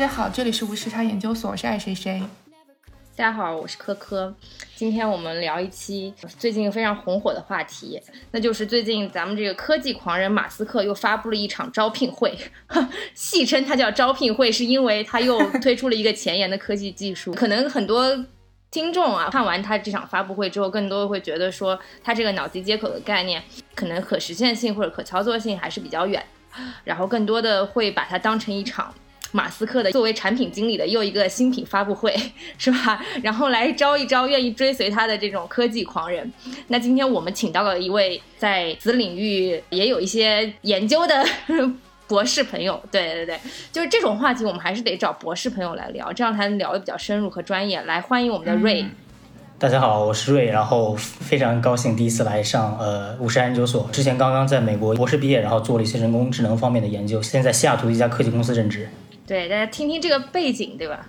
大家好，这里是无时差研究所，我是爱谁谁。大家好，我是科科。今天我们聊一期最近非常红火的话题，那就是最近咱们这个科技狂人马斯克又发布了一场招聘会，戏称它叫招聘会，是因为他又推出了一个前沿的科技技术。可能很多听众啊，看完他这场发布会之后，更多会觉得说，他这个脑机接口的概念，可能可实现性或者可操作性还是比较远。然后更多的会把它当成一场马斯克的作为产品经理的又一个新品发布会，是吧？然后来招一招愿意追随他的这种科技狂人。那今天我们请到了一位在子领域也有一些研究的 博士朋友，对对对，就是这种话题我们还是得找博士朋友来聊，这样才能聊得比较深入和专业。来，欢迎我们的瑞。大家好，我是瑞，然后非常高兴第一次来上呃五十研究所。之前刚刚在美国博士毕业，然后做了一些人工智能方面的研究，现在在西雅图一家科技公司任职。对，大家听听这个背景，对吧？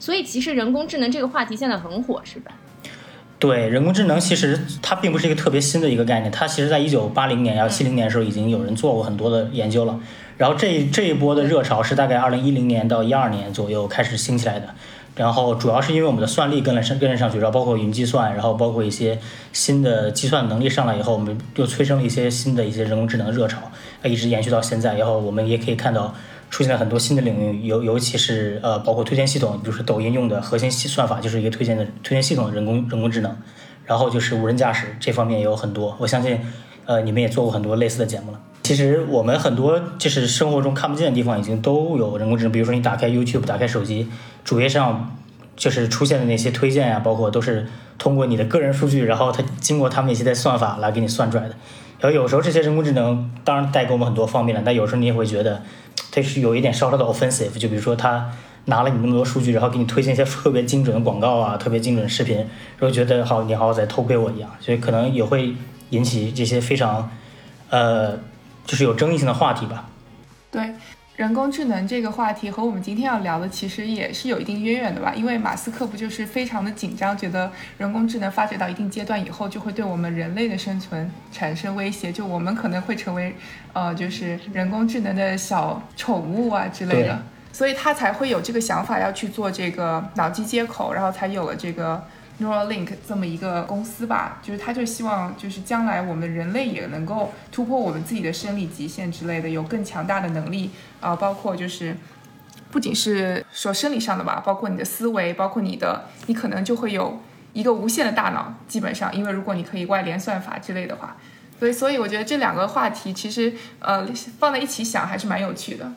所以其实人工智能这个话题现在很火，是吧？对，人工智能其实它并不是一个特别新的一个概念，它其实在一九八零年、幺七零年的时候已经有人做过很多的研究了。然后这这一波的热潮是大概二零一零年到一二年左右开始兴起来的。然后主要是因为我们的算力跟了上跟了上去，然后包括云计算，然后包括一些新的计算能力上来以后，我们又催生了一些新的一些人工智能热潮，一直延续到现在。然后我们也可以看到出现了很多新的领域，尤尤其是呃包括推荐系统，比如说抖音用的核心算法就是一个推荐的推荐系统人工人工智能，然后就是无人驾驶这方面也有很多，我相信呃你们也做过很多类似的节目了。其实我们很多就是生活中看不见的地方已经都有人工智能，比如说你打开 YouTube，打开手机主页上就是出现的那些推荐呀，包括都是通过你的个人数据，然后它经过他们一些的算法来给你算出来的。然后有时候这些人工智能当然带给我们很多方便了，但有时候你也会觉得它是有一点稍稍的 offensive，就比如说他拿了你那么多数据，然后给你推荐一些特别精准的广告啊，特别精准的视频，然后觉得好你好像在偷窥我一样，所以可能也会引起这些非常呃。就是有争议性的话题吧。对，人工智能这个话题和我们今天要聊的其实也是有一定渊源的吧？因为马斯克不就是非常的紧张，觉得人工智能发展到一定阶段以后，就会对我们人类的生存产生威胁，就我们可能会成为呃，就是人工智能的小宠物啊之类的，所以他才会有这个想法要去做这个脑机接口，然后才有了这个。Neuralink 这么一个公司吧，就是他就希望，就是将来我们人类也能够突破我们自己的生理极限之类的，有更强大的能力啊，包括就是不仅是说生理上的吧，包括你的思维，包括你的，你可能就会有一个无限的大脑，基本上，因为如果你可以外联算法之类的话，所以所以我觉得这两个话题其实呃放在一起想还是蛮有趣的。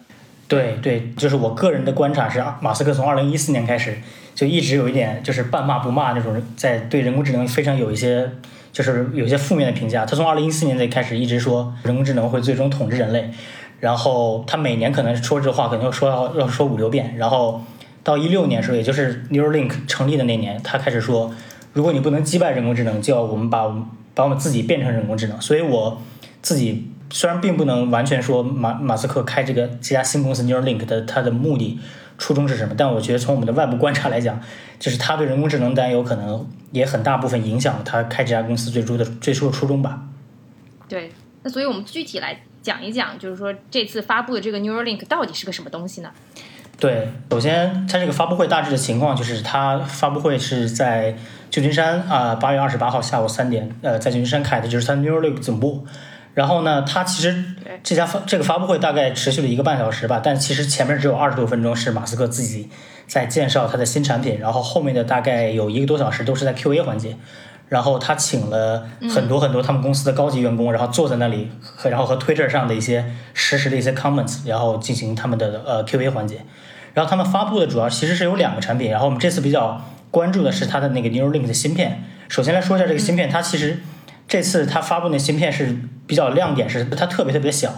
对对，就是我个人的观察是，马斯克从二零一四年开始。就一直有一点就是半骂不骂那种，在对人工智能非常有一些就是有些负面的评价。他从二零一四年开始一直说人工智能会最终统治人类，然后他每年可能说这话可能要说要要说五六遍。然后到一六年时候，也就是 Neuralink 成立的那年，他开始说，如果你不能击败人工智能，就要我们把把我们自己变成人工智能。所以我自己虽然并不能完全说马马斯克开这个这家新公司 Neuralink 的他的目的。初衷是什么？但我觉得从我们的外部观察来讲，就是他对人工智能担忧可能也很大部分影响了他开这家公司最初的最初的初衷吧。对，那所以我们具体来讲一讲，就是说这次发布的这个 Neuralink 到底是个什么东西呢？对，首先它这个发布会大致的情况就是，它发布会是在旧金山啊，八月二十八号下午三点，呃，在旧金山开的，就是它 Neuralink 总部。然后呢，它其实这家发这个发布会大概持续了一个半小时吧，但其实前面只有二十多分钟是马斯克自己在介绍他的新产品，然后后面的大概有一个多小时都是在 Q&A 环节，然后他请了很多很多他们公司的高级员工，然后坐在那里和然后和 Twitter 上的一些实时的一些 comments，然后进行他们的呃 Q&A 环节，然后他们发布的主要其实是有两个产品，然后我们这次比较关注的是它的那个 Neuralink 的芯片。首先来说一下这个芯片，它其实。这次它发布的芯片是比较亮点，是它特别特别小。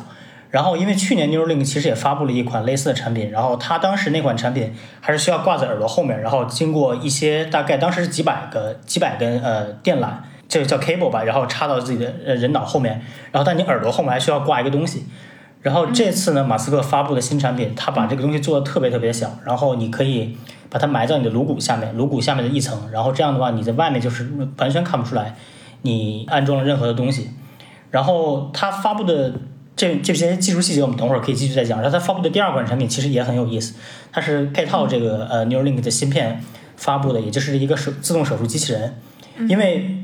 然后因为去年 Neuralink 其实也发布了一款类似的产品，然后它当时那款产品还是需要挂在耳朵后面，然后经过一些大概当时是几百个几百根呃电缆，这个叫 cable 吧，然后插到自己的呃人脑后面，然后但你耳朵后面还需要挂一个东西。然后这次呢，马斯克发布的新产品，它把这个东西做的特别特别小，然后你可以把它埋在你的颅骨下面，颅骨下面的一层，然后这样的话你在外面就是完全看不出来。你安装了任何的东西，然后他发布的这这这些技术细节我们等会儿可以继续再讲。然后它发布的第二款产品其实也很有意思，它是配套这个呃 Neuralink 的芯片发布的，也就是一个手自动手术机器人。因为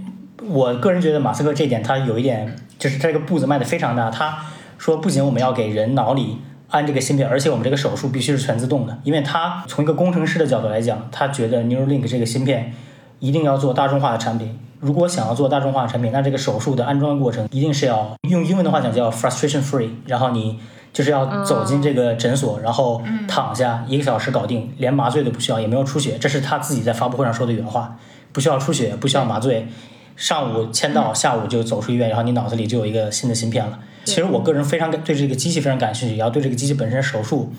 我个人觉得马斯克这点他有一点，就是这个步子迈得非常大。他说不仅我们要给人脑里安这个芯片，而且我们这个手术必须是全自动的。因为他从一个工程师的角度来讲，他觉得 Neuralink 这个芯片一定要做大众化的产品。如果想要做大众化产品，那这个手术的安装过程一定是要用英文的话讲叫 frustration free。然后你就是要走进这个诊所，然后躺下一个小时搞定，连麻醉都不需要，也没有出血。这是他自己在发布会上说的原话。不需要出血，不需要麻醉，上午签到，下午就走出医院，然后你脑子里就有一个新的芯片了。其实我个人非常对这个机器非常感兴趣，然后对这个机器本身手术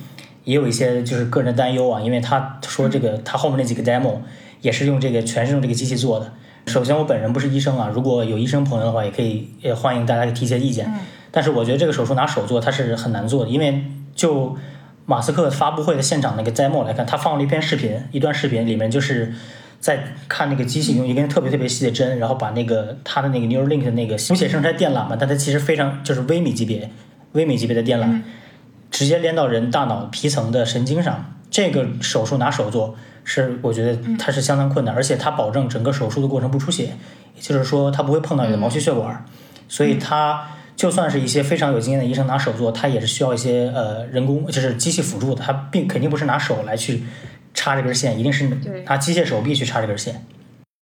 也有一些就是个人的担忧啊，因为他说这个他后面那几个 demo 也是用这个全是用这个机器做的。首先我本人不是医生啊，如果有医生朋友的话，也可以也欢迎大家提一些意见。但是我觉得这个手术拿手做它是很难做的，因为就马斯克发布会的现场那个 demo 来看，他放了一篇视频，一段视频里面就是。在看那个机器用一根特别特别细的针，然后把那个他的那个 Neuralink 的那个无线生态电缆嘛，但它其实非常就是微米级别、微米级别的电缆，直接连到人大脑皮层的神经上。这个手术拿手做是我觉得它是相当困难，而且它保证整个手术的过程不出血，也就是说它不会碰到你的毛细血管。所以它就算是一些非常有经验的医生拿手做，它也是需要一些呃人工就是机器辅助的，它并肯定不是拿手来去。插这根线一定是拿机械手臂去插这根线，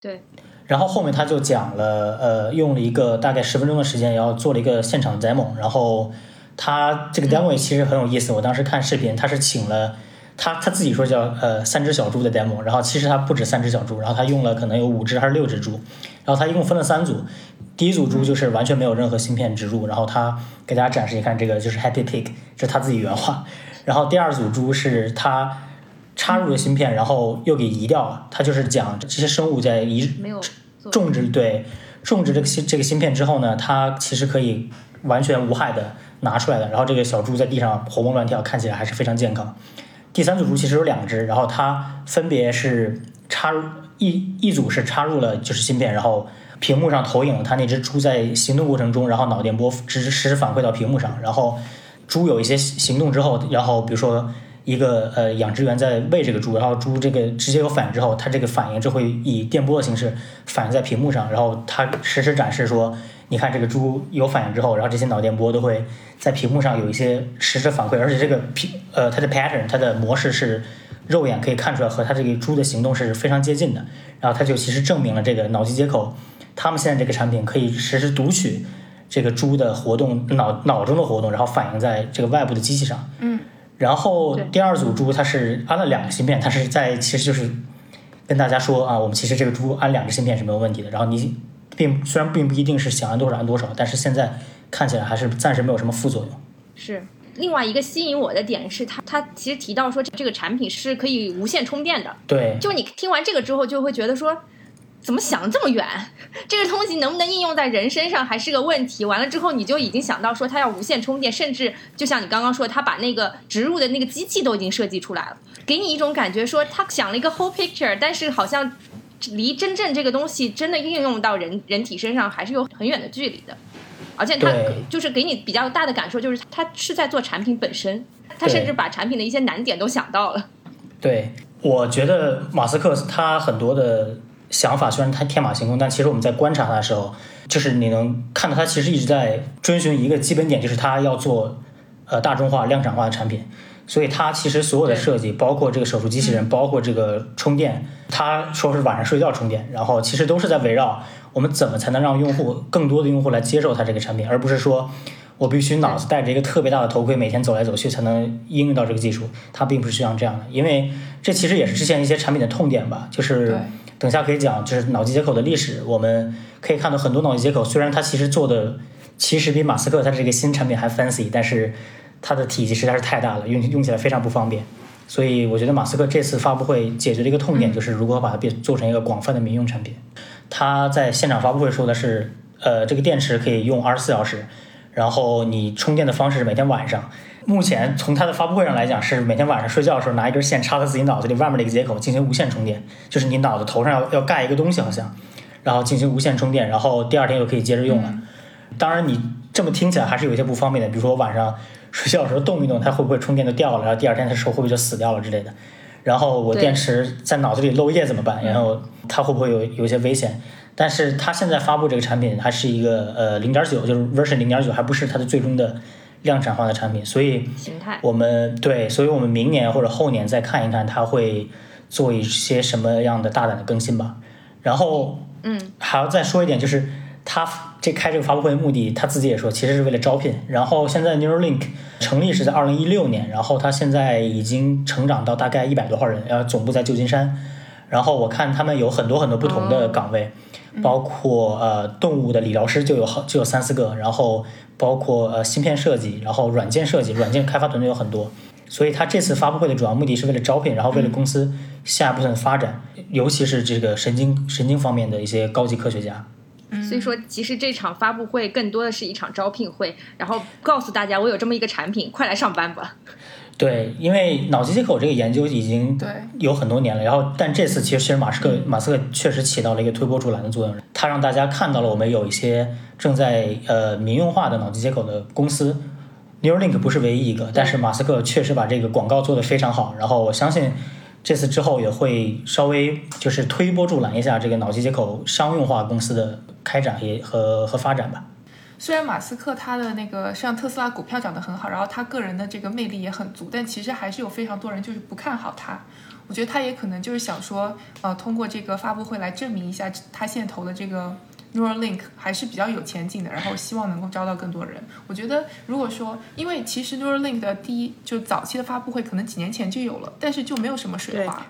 对。然后后面他就讲了，呃，用了一个大概十分钟的时间，然后做了一个现场 demo。然后他这个 demo 其实很有意思，我当时看视频，他是请了他他自己说叫呃三只小猪的 demo。然后其实他不止三只小猪，然后他用了可能有五只还是六只猪。然后他一共分了三组，第一组猪就是完全没有任何芯片植入，然后他给大家展示一看，这个就是 happy pig，这是他自己原话。然后第二组猪是他。插入了芯片，然后又给移掉了。他就是讲这些生物在移种植对种植这个芯这个芯片之后呢，它其实可以完全无害的拿出来的。然后这个小猪在地上活蹦乱跳，看起来还是非常健康。第三组猪其实有两只，然后它分别是插入一一组是插入了就是芯片，然后屏幕上投影它那只猪在行动过程中，然后脑电波实实时反馈到屏幕上，然后猪有一些行动之后，然后比如说。一个呃养殖员在喂这个猪，然后猪这个直接有反应之后，它这个反应就会以电波的形式反映在屏幕上，然后它实时展示说，你看这个猪有反应之后，然后这些脑电波都会在屏幕上有一些实时反馈，而且这个屏呃它的 pattern 它的模式是肉眼可以看出来和它这个猪的行动是非常接近的，然后它就其实证明了这个脑机接口，他们现在这个产品可以实时读取这个猪的活动脑脑中的活动，然后反映在这个外部的机器上。嗯。然后第二组猪它是安了两个芯片，它是在其实就是跟大家说啊，我们其实这个猪安两个芯片是没有问题的。然后你并虽然并不一定是想按多少按多少，但是现在看起来还是暂时没有什么副作用。是另外一个吸引我的点是，它它其实提到说这个产品是可以无线充电的。对，就你听完这个之后就会觉得说。怎么想这么远？这个东西能不能应用在人身上还是个问题。完了之后，你就已经想到说它要无线充电，甚至就像你刚刚说，他把那个植入的那个机器都已经设计出来了，给你一种感觉说他想了一个 whole picture，但是好像离真正这个东西真的应用到人人体身上还是有很远的距离的。而且他就是给你比较大的感受，就是他是在做产品本身，他甚至把产品的一些难点都想到了。对，我觉得马斯克他很多的。想法虽然他天马行空，但其实我们在观察他的时候，就是你能看到他其实一直在遵循一个基本点，就是他要做呃大众化、量产化的产品。所以它其实所有的设计，包括这个手术机器人，包括这个充电，它说是晚上睡觉充电，然后其实都是在围绕我们怎么才能让用户更多的用户来接受它这个产品，而不是说我必须脑子戴着一个特别大的头盔，每天走来走去才能应用到这个技术。它并不是像这样的，因为这其实也是之前一些产品的痛点吧，就是。等下可以讲，就是脑机接口的历史。我们可以看到很多脑机接口，虽然它其实做的其实比马斯克他这个新产品还 fancy，但是它的体积实在是太大了，用用起来非常不方便。所以我觉得马斯克这次发布会解决的一个痛点，就是如何把它变做成一个广泛的民用产品。他在现场发布会说的是，呃，这个电池可以用二十四小时，然后你充电的方式是每天晚上。目前从他的发布会上来讲，是每天晚上睡觉的时候拿一根线插在自己脑子里外面的一个接口进行无线充电，就是你脑子头上要要盖一个东西好像，然后进行无线充电，然后第二天又可以接着用了。当然你这么听起来还是有一些不方便的，比如说我晚上睡觉的时候动一动，它会不会充电就掉了，然后第二天它手会不会就死掉了之类的。然后我电池在脑子里漏液怎么办？然后它会不会有有一些危险？但是它现在发布这个产品还是一个呃零点九，就是 version 零点九，还不是它的最终的量产化的产品，所以。我们对，所以我们明年或者后年再看一看它会做一些什么样的大胆的更新吧。然后嗯，还要再说一点，就是他这开这个发布会的目的，他自己也说，其实是为了招聘。然后现在 Neuralink 成立是在二零一六年，然后他现在已经成长到大概一百多号人，然后总部在旧金山。然后我看他们有很多很多不同的岗位，包括呃动物的理疗师就有好就有三四个，然后包括呃芯片设计，然后软件设计、软件开发团队有很多。所以他这次发布会的主要目的是为了招聘，然后为了公司下一步的发展，尤其是这个神经神经方面的一些高级科学家。所以说，其实这场发布会更多的是一场招聘会，然后告诉大家我有这么一个产品，快来上班吧。对，因为脑机接口这个研究已经对。有很多年了，然后但这次其实其实马斯克马斯克确实起到了一个推波助澜的作用，他让大家看到了我们有一些正在呃民用化的脑机接口的公司，Neuralink 不是唯一一个，但是马斯克确实把这个广告做得非常好，然后我相信这次之后也会稍微就是推波助澜一下这个脑机接口商用化公司的开展也和和发展吧。虽然马斯克他的那个像特斯拉股票涨得很好，然后他个人的这个魅力也很足，但其实还是有非常多人就是不看好他。我觉得他也可能就是想说，呃，通过这个发布会来证明一下他现在投的这个 Neuralink 还是比较有前景的，然后希望能够招到更多人。我觉得如果说，因为其实 Neuralink 的第一就早期的发布会可能几年前就有了，但是就没有什么水花。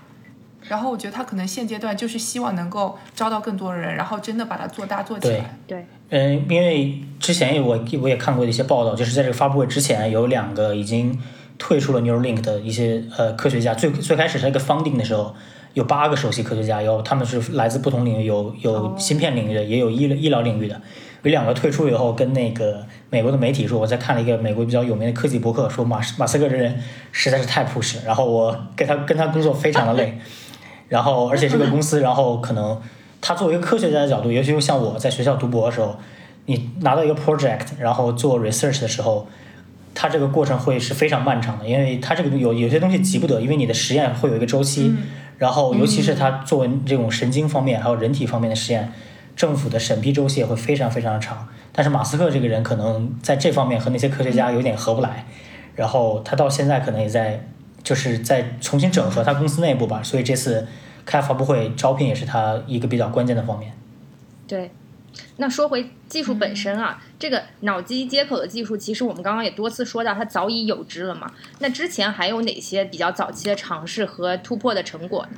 然后我觉得他可能现阶段就是希望能够招到更多人，然后真的把它做大做起对来。对，嗯，因为之前我我也看过一些报道，就是在这个发布会之前，有两个已经退出了 Neuralink 的一些呃科学家。最最开始是一个 funding 的时候，有八个首席科学家，有他们是来自不同领域，有有哦芯片领域的，也有医医疗领域的。有两个退出以后，跟那个美国的媒体说，我在看了一个美国比较有名的科技博客，说马斯马斯克这人实在是太 push，然后我跟他跟他工作非常的累。然后，而且这个公司，然后可能他作为一个科学家的角度，尤其是像我在学校读博的时候，你拿到一个 project，然后做 research 的时候，它这个过程会是非常漫长的，因为它这个有有些东西急不得，因为你的实验会有一个周期，然后尤其是它作为这种神经方面还有人体方面的实验，政府的审批周期也会非常非常的长。但是马斯克这个人可能在这方面和那些科学家有点合不来，然后他到现在可能也在就是在重新整合他公司内部吧，所以这次开发布会招聘也是他一个比较关键的方面。对，那说回技术本身啊，这个脑机接口的技术，其实我们刚刚也多次说到，它早已有之了嘛。那之前还有哪些比较早期的尝试和突破的成果呢？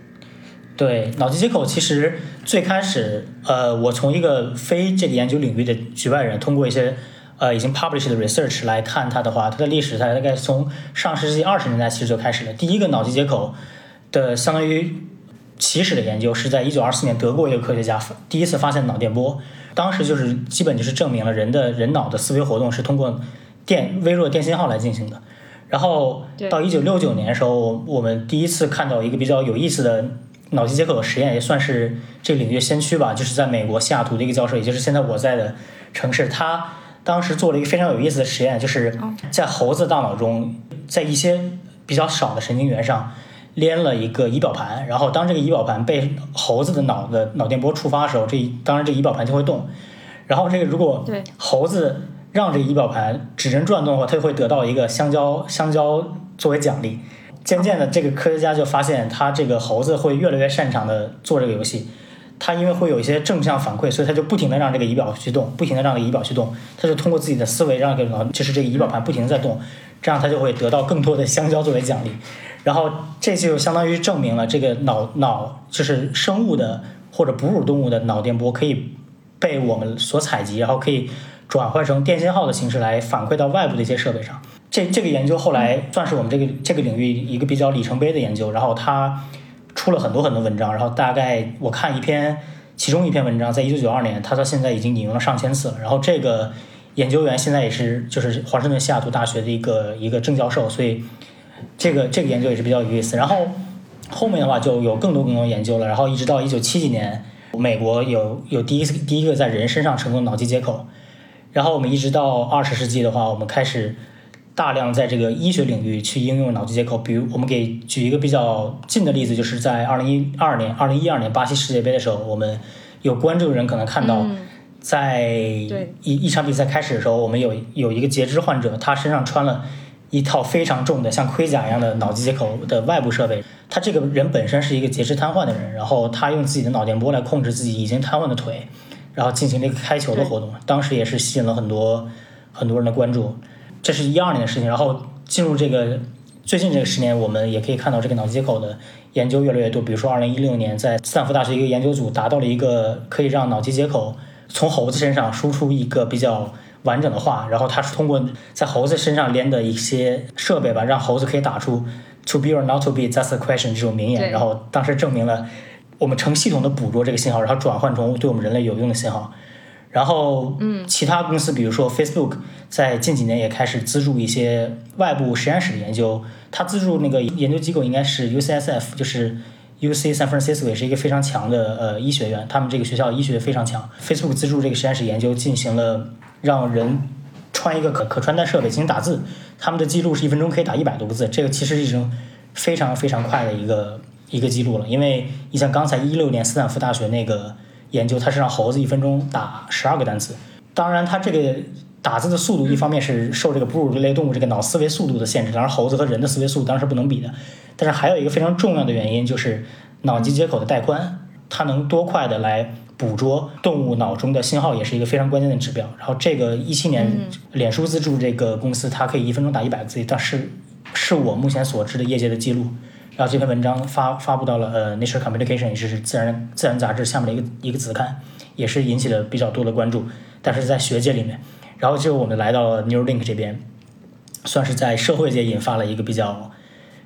对，脑机接口其实最开始，呃，我从一个非这个研究领域的局外人，通过一些呃已经 published 的 research 来看它的话，它的历史它大概从上世纪二十年代其实就开始了。第一个脑机接口的相当于起始的研究是在一九二四年德国一个科学家第一次发现脑电波，当时就是基本就是证明了人的人脑的思维活动是通过电微弱电信号来进行的。然后到一九六九年的时候，我我们第一次看到一个比较有意思的脑机接口的实验，也算是这个领域先驱吧，就是在美国西雅图的一个教授，也就是现在我在的城市，他当时做了一个非常有意思的实验，就是在猴子大脑中，在一些比较少的神经元上连了一个仪表盘，然后当这个仪表盘被猴子的脑的脑电波触发的时候，这当然这仪表盘就会动，然后这个如果猴子让这个仪表盘指针转动的话，它就会得到一个香蕉香蕉作为奖励。渐渐的，这个科学家就发现，他这个猴子会越来越擅长的做这个游戏。他因为会有一些正向反馈，所以他就不停的让这个仪表去动，不停的让这个仪表去动。他就通过自己的思维让这个就是这个仪表盘不停的在动，这样他就会得到更多的香蕉作为奖励。然后这就相当于证明了这个脑脑就是生物的或者哺乳动物的脑电波可以被我们所采集，然后可以转换成电信号的形式来反馈到外部的一些设备上。这这个研究后来算是我们这个这个领域一个比较里程碑的研究，然后它出了很多很多文章，然后大概我看一篇，其中一篇文章在一九九二年，他到现在已经引用了上千次了。然后这个研究员现在也是就是华盛顿西雅图大学的一个一个正教授，所以这个这个研究也是比较有意思。然后后面的话就有更多更多研究了，然后一直到一九七几年，美国有有第一次第一个在人身上成功脑机接口。然后我们一直到二十世纪的话，我们开始大量在这个医学领域去应用脑机接口。比如，我们给举一个比较近的例子，就是在二零一二年、二零一二年巴西世界杯的时候，我们有关注的人可能看到，在一一场比赛开始的时候，我们有有一个截肢患者，他身上穿了一套非常重的像盔甲一样的脑机接口的外部设备。他这个人本身是一个截肢瘫痪的人，然后他用自己的脑电波来控制自己已经瘫痪的腿。然后进行了一个开球的活动，当时也是吸引了很多很多人的关注。这是一二年的事情，然后进入这个最近这个十年，我们也可以看到这个脑机接口的研究越来越多。比如说，二零一六年在斯坦福大学一个研究组达到了一个可以让脑机接口从猴子身上输出一个比较完整的话，然后它是通过在猴子身上连的一些设备吧，让猴子可以打出 “to be or not to be, that's the question” 这种名言。然后当时证明了。我们成系统的捕捉这个信号，然后转换成对我们人类有用的信号。然后，嗯，其他公司，比如说 Facebook，在近几年也开始资助一些外部实验室的研究。它资助那个研究机构应该是 UCSF，就是 UC San Francisco，也是一个非常强的呃医学院。他们这个学校医学非常强。Facebook 资助这个实验室研究，进行了让人穿一个可可穿戴设备进行打字。他们的记录是一分钟可以打一百多个字，这个其实是一种非常非常快的一个。一个记录了，因为你像刚才一六年斯坦福大学那个研究，它是让猴子一分钟打十二个单词。当然，它这个打字的速度，一方面是受这个哺乳类动物这个脑思维速度的限制，当然猴子和人的思维速度当然是不能比的。但是还有一个非常重要的原因，就是脑机接口的带宽，它能多快的来捕捉动物脑中的信号，也是一个非常关键的指标。然后这个一七年，脸书资助这个公司，它可以一分钟打一百个字，但是是我目前所知的业界的记录。然后这篇文章发发布到了呃 Nature Communication，也是自然自然杂志下面的一个一个子刊，也是引起了比较多的关注。但是在学界里面，然后就我们来到了 Neuralink 这边，算是在社会界引发了一个比较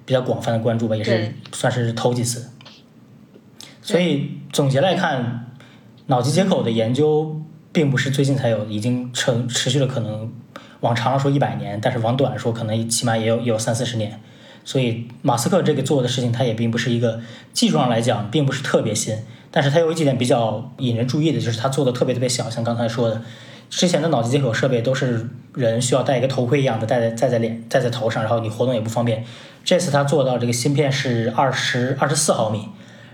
比较广泛的关注吧，也是算是头几次。所以总结来看，脑机接口的研究并不是最近才有，已经成持续了可能往长了说一百年，但是往短说可能起码也有也有三四十年。所以马斯克这个做的事情，他也并不是一个技术上来讲，并不是特别新。但是他有几点比较引人注意的，就是他做的特别特别小，像刚才说的，之前的脑机接口设备都是人需要戴一个头盔一样的戴在戴在脸戴在头上，然后你活动也不方便。这次他做到这个芯片是二十二十四毫米，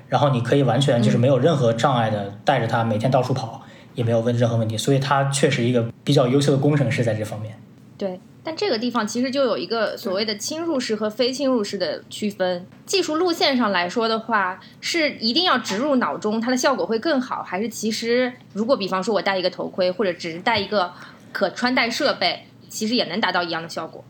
然后你可以完全就是没有任何障碍的带着它每天到处跑，也没有问任何问题。所以他确实一个比较优秀的工程师在这方面。对。但这个地方其实就有一个所谓的侵入式和非侵入式的区分。技术路线上来说的话，是一定要植入脑中，它的效果会更好，还是其实如果比方说我戴一个头盔，或者只是戴一个可穿戴设备，其实也能达到一样的效果？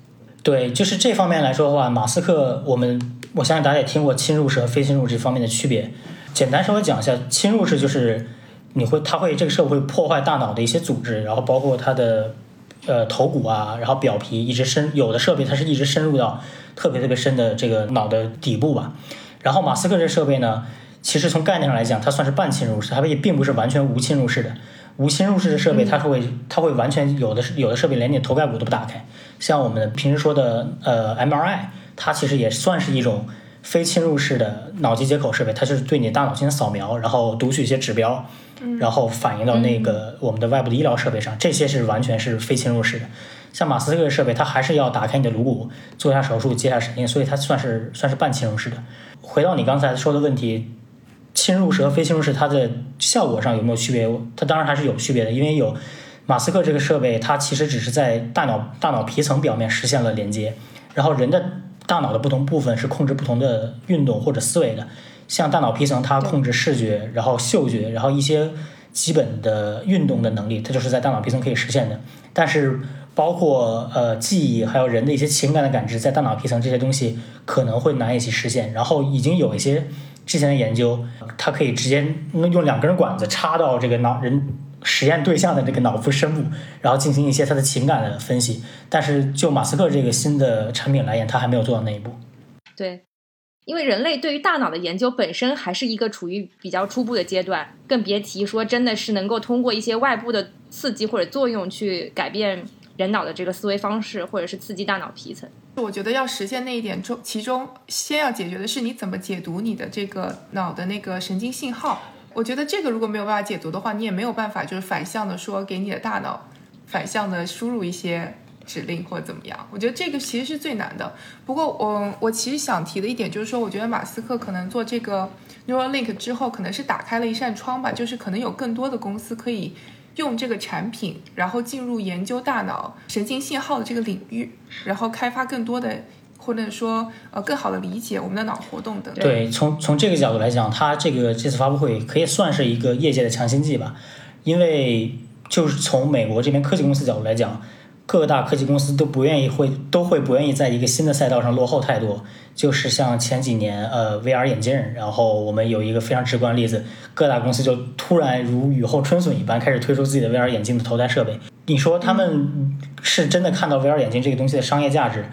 对，就是这方面来说的话，马斯克，我们我相信大家也听过侵入式和非侵入这方面的区别。简单稍微讲一下，侵入式就是你会，它会这个设备会破坏大脑的一些组织，然后包括它的。呃，头骨啊，然后表皮一直深，有的设备它是一直深入到特别特别深的这个脑的底部吧。然后马斯克这设备呢，其实从概念上来讲，它算是半侵入式，它也并不是完全无侵入式的。无侵入式的设备，它会它会完全有的有的设备连你头盖骨都不打开。像我们平时说的呃 MRI，它其实也算是一种非侵入式的脑机接口设备，它就是对你大脑进行扫描，然后读取一些指标。然后反映到那个我们的外部的医疗设备上，这些是完全是非侵入式的。像马斯克的设备，它还是要打开你的颅骨，做一下手术，接下神经，所以它算是算是半侵入式的。回到你刚才说的问题，侵入式和非侵入式，它的效果上有没有区别？它当然还是有区别的，因为有马斯克这个设备，它其实只是在大脑大脑皮层表面实现了连接，然后人的大脑的不同部分是控制不同的运动或者思维的。像大脑皮层，它控制视觉，然后嗅觉，然后一些基本的运动的能力，它就是在大脑皮层可以实现的。但是，包括呃记忆，还有人的一些情感的感知，在大脑皮层这些东西可能会难以去实现。然后，已经有一些之前的研究，它可以直接用两根管子插到这个脑人实验对象的这个脑部生物，然后进行一些他的情感的分析。但是，就马斯克这个新的产品来言，他还没有做到那一步。对。因为人类对于大脑的研究本身还是一个处于比较初步的阶段，更别提说真的是能够通过一些外部的刺激或者作用去改变人脑的这个思维方式，或者是刺激大脑皮层。我觉得要实现那一点中，其中先要解决的是你怎么解读你的这个脑的那个神经信号。我觉得这个如果没有办法解读的话，你也没有办法就是反向的说给你的大脑反向的输入一些指令或者怎么样。我觉得这个其实是最难的。不过我我其实想提的一点就是说，我觉得马斯克可能做这个 Neuralink 之后，可能是打开了一扇窗吧，就是可能有更多的公司可以用这个产品，然后进入研究大脑神经信号的这个领域，然后开发更多的。或者说，呃，更好的理解我们的脑活动等等。对，从从这个角度来讲，它这个这次发布会可以算是一个业界的强心剂吧。因为就是从美国这边科技公司角度来讲，各大科技公司都不愿意会都会不愿意在一个新的赛道上落后太多。就是像前几年，呃，VR 眼镜，然后我们有一个非常直观的例子，各大公司就突然如雨后春笋一般开始推出自己的 VR 眼镜的头戴设备。你说他们是真的看到 VR 眼镜这个东西的商业价值？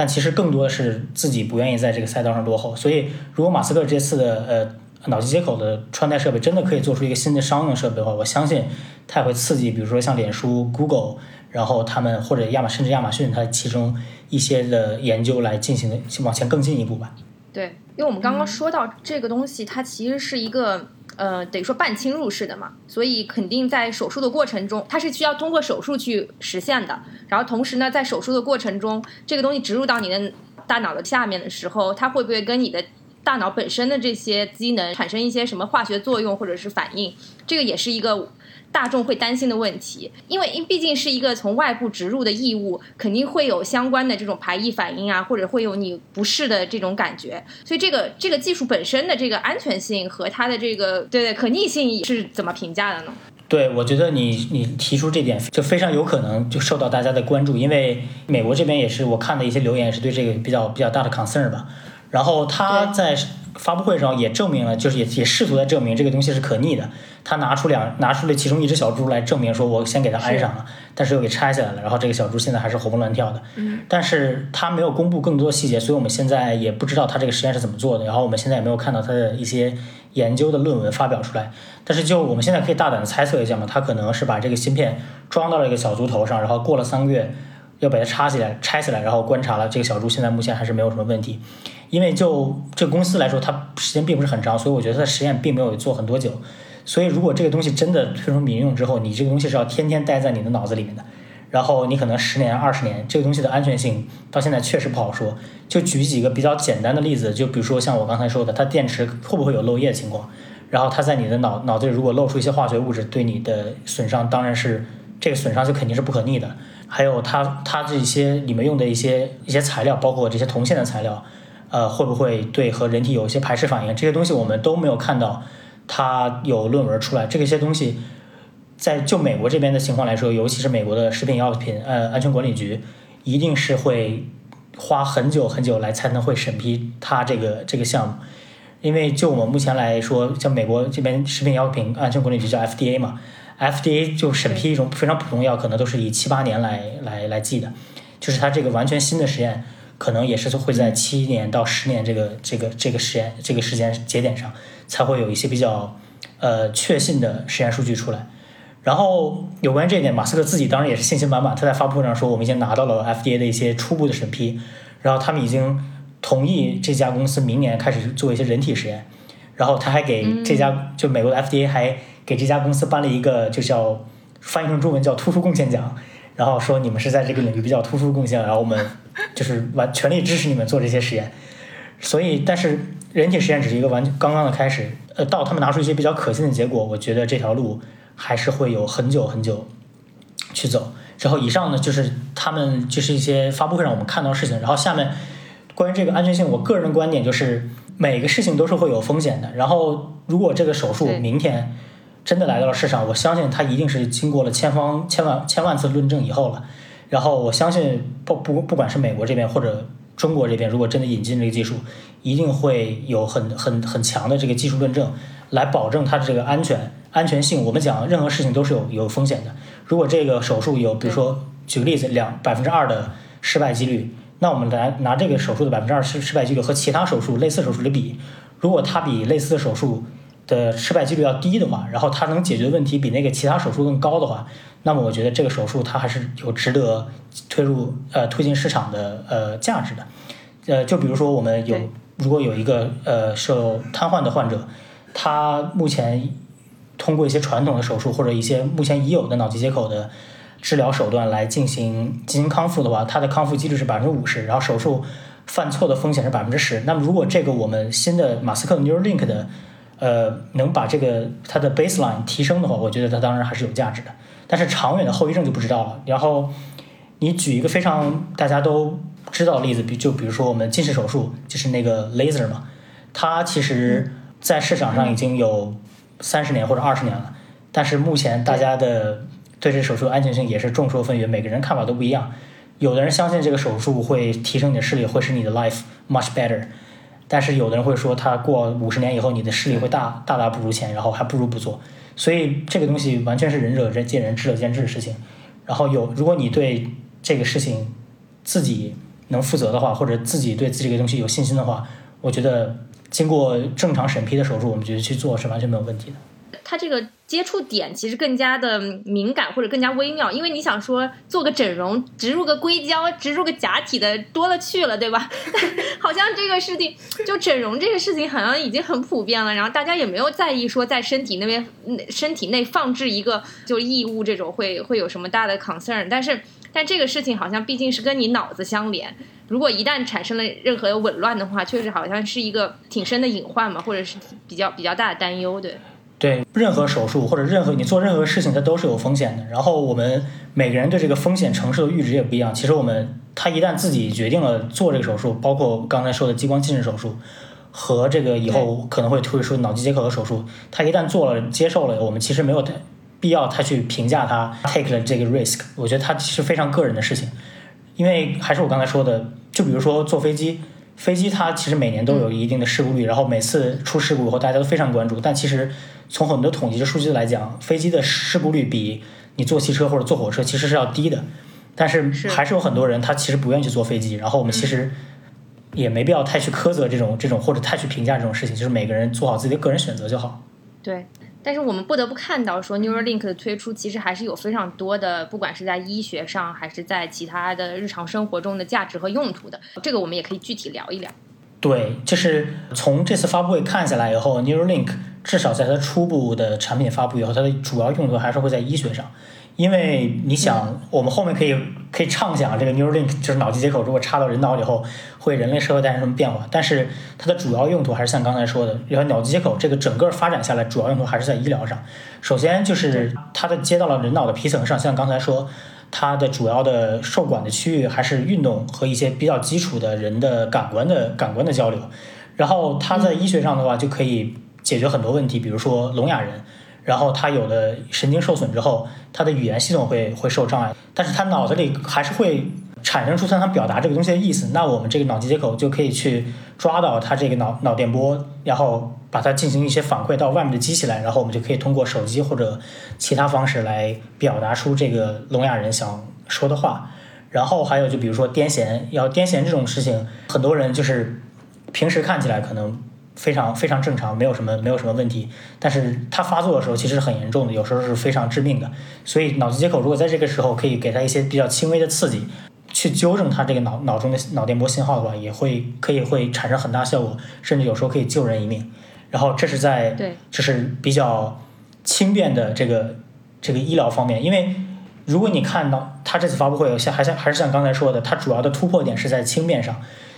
但其实更多的是自己不愿意在这个赛道上落后，所以如果马斯克这次的呃脑机接口的穿戴设备真的可以做出一个新的商用设备的话，我相信它也会刺激，比如说像脸书、Google，然后他们或者亚马甚至亚马逊它其中一些的研究来进行往前更进一步吧。对，因为我们刚刚说到这个东西，它其实是一个。呃，等于说半侵入式的嘛，所以肯定在手术的过程中，它是需要通过手术去实现的。然后同时呢，在手术的过程中，这个东西植入到你的大脑的下面的时候，它会不会跟你的大脑本身的这些机能产生一些什么化学作用或者是反应？这个也是一个。大众会担心的问题，因为因毕竟是一个从外部植入的异物，肯定会有相关的这种排异反应啊，或者会有你不适的这种感觉。所以这个这个技术本身的这个安全性和它的这个对对可逆性是怎么评价的呢？对，我觉得你你提出这点就非常有可能就受到大家的关注，因为美国这边也是我看的一些留言也是对这个比较比较大的 concern 吧。然后他在发布会上也证明了，就是也也试图在证明这个东西是可逆的。他拿出两拿出了其中一只小猪来证明说，我先给它安上了，但是又给拆下来了，然后这个小猪现在还是活蹦乱跳的。嗯，但是他没有公布更多细节，所以我们现在也不知道他这个实验是怎么做的。然后我们现在也没有看到他的一些研究的论文发表出来。但是就我们现在可以大胆的猜测一下嘛，他可能是把这个芯片装到了一个小猪头上，然后过了三个月要把它插起来拆起来，然后观察了这个小猪现在目前还是没有什么问题。因为就这个公司来说，它时间并不是很长，所以我觉得它实验并没有做很多久。所以如果这个东西真的推出民用之后，你这个东西是要天天待在你的脑子里面的，然后你可能十年、二十年，这个东西的安全性到现在确实不好说。就举几个比较简单的例子，就比如说像我刚才说的，它电池会不会有漏液的情况？然后它在你的脑脑子里如果漏出一些化学物质，对你的损伤当然是这个损伤就肯定是不可逆的。还有它它这些里面用的一些一些材料，包括这些铜线的材料。呃，会不会对和人体有一些排斥反应？这些东西我们都没有看到，它有论文出来。这个些东西，在就美国这边的情况来说，尤其是美国的食品药品呃安全管理局，一定是会花很久很久来才能会审批它这个这个项目。因为就我们目前来说，像美国这边食品药品安全管理局叫 FDA 嘛，FDA 就审批一种非常普通药，可能都是以七八年来来来记的，就是它这个完全新的实验。可能也是会在七年到十年这个这个这个实验这个时间节点上，才会有一些比较呃确信的实验数据出来。然后有关这一点，马斯克自己当然也是信心满满。他在发布会上说，我们已经拿到了 FDA 的一些初步的审批，然后他们已经同意这家公司明年开始做一些人体实验。然后他还给这家就美国的 FDA 还给这家公司颁了一个就叫翻译成中文叫突出贡献奖。然后说你们是在这个领域比较突出贡献，然后我们就是完全力支持你们做这些实验。所以，但是人体实验只是一个完刚刚的开始。呃，到他们拿出一些比较可信的结果，我觉得这条路还是会有很久很久去走。之后以上呢，就是他们就是一些发布会上我们看到事情。然后下面关于这个安全性，我个人的观点就是每个事情都是会有风险的。然后如果这个手术明天。真的来到了市场，我相信它一定是经过了千方千万千万次论证以后了。然后我相信不不不管是美国这边或者中国这边，如果真的引进这个技术，一定会有很很很强的这个技术论证来保证它的这个安全安全性。我们讲任何事情都是有有风险的。如果这个手术有，比如说举个例子，两百分之二的失败几率，那我们来拿这个手术的百分之二失失败几率和其他手术类似手术的比，如果它比类似的手术。的失败几率要低的话，然后它能解决的问题比那个其他手术更高的话，那么我觉得这个手术它还是有值得推入呃推进市场的呃价值的。呃，就比如说我们有如果有一个呃受瘫痪的患者，他目前通过一些传统的手术或者一些目前已有的脑机接口的治疗手段来进行进行康复的话，他的康复几率是百分之五十，然后手术犯错的风险是百分之十。那么如果这个我们新的马斯克的 Neuralink 的呃能把这个它的 baseline 提升的话，我觉得它当然还是有价值的。但是长远的后遗症就不知道了。然后你举一个非常大家都知道的例子，比就比如说我们近视手术，就是那个 laser 嘛，它其实在市场上已经有三十年或者二十年了，但是目前大家的对这手术安全性也是众说纷纭，每个人看法都不一样。有的人相信这个手术会提升你的视力，会使你的 life much better，但是有的人会说，他过五十年以后，你的视力会大大大不如前，然后还不如不做。所以这个东西完全是仁者见仁，智者见智的事情。然后有，如果你对这个事情自己能负责的话，或者自己对自己这个东西有信心的话，我觉得经过正常审批的手术，我们觉得去做是完全没有问题的。它这个接触点其实更加的敏感或者更加微妙，因为你想说做个整容，植入个硅胶，植入个假体的多了去了，对吧？好像这个事情就整容这个事情好像已经很普遍了，然后大家也没有在意说在身体那边身体内放置一个就异物这种会会有什么大的 concern，但是但这个事情好像毕竟是跟你脑子相连，如果一旦产生了任何紊乱的话，确实好像是一个挺深的隐患嘛，或者是比较比较大的担忧，对。对任何手术或者任何你做任何事情，它都是有风险的。然后我们每个人对这个风险承受的阈值也不一样。其实我们他一旦自己决定了做这个手术，包括刚才说的激光近视手术和这个以后可能会推出脑机接口的手术，他一旦做了接受了，我们其实没有太必要他去评价他 take 了这个 risk。我觉得他其实非常个人的事情，因为还是我刚才说的，就比如说坐飞机。飞机它其实每年都有一定的事故率，然后每次出事故以后大家都非常关注。但其实从很多统计的数据来讲，飞机的事故率比你坐汽车或者坐火车其实是要低的。但是还是有很多人他其实不愿意去坐飞机。然后我们其实也没必要太去苛责这种这种或者太去评价这种事情，就是每个人做好自己的个人选择就好。对。但是我们不得不看到，说 Neuralink 的推出其实还是有非常多的，不管是在医学上还是在其他的日常生活中的价值和用途的。这个我们也可以具体聊一聊。对，就是从这次发布会看下来以后，Neuralink 至少在它初步的产品发布以后，它的主要用途还是会在医学上。因为你想，我们后面可以可以畅想这个 Neuralink 就是脑机接口，如果插到人脑以后，会人类社会带来什么变化？但是它的主要用途还是像刚才说的，然后脑机接口这个整个发展下来，主要用途还是在医疗上。首先就是它的接到了人脑的皮层上，像刚才说，它的主要的受管的区域还是运动和一些比较基础的人的感官的感官的交流。然后它在医学上的话，就可以解决很多问题，比如说聋哑人。然后他有的神经受损之后，他的语言系统会会受障碍，但是他脑子里还是会产生出他想表达这个东西的意思。那我们这个脑机接口就可以去抓到他这个脑脑电波，然后把它进行一些反馈到外面的机器来，然后我们就可以通过手机或者其他方式来表达出这个聋哑人想说的话。然后还有就比如说癫痫，要癫痫这种事情，很多人就是平时看起来可能。非常非常正常，没有什么没有什么问题。但是它发作的时候其实是很严重的，有时候是非常致命的。所以脑机接口如果在这个时候可以给它一些比较轻微的刺激，去纠正它这个脑脑中的脑电波信号的话，也会可以会产生很大效果，甚至有时候可以救人一命。然后这是在对，这是比较轻便的这个这个医疗方面。因为如果你看到它这次发布会，像还像还是像刚才说的，它主要的突破点是在轻便上，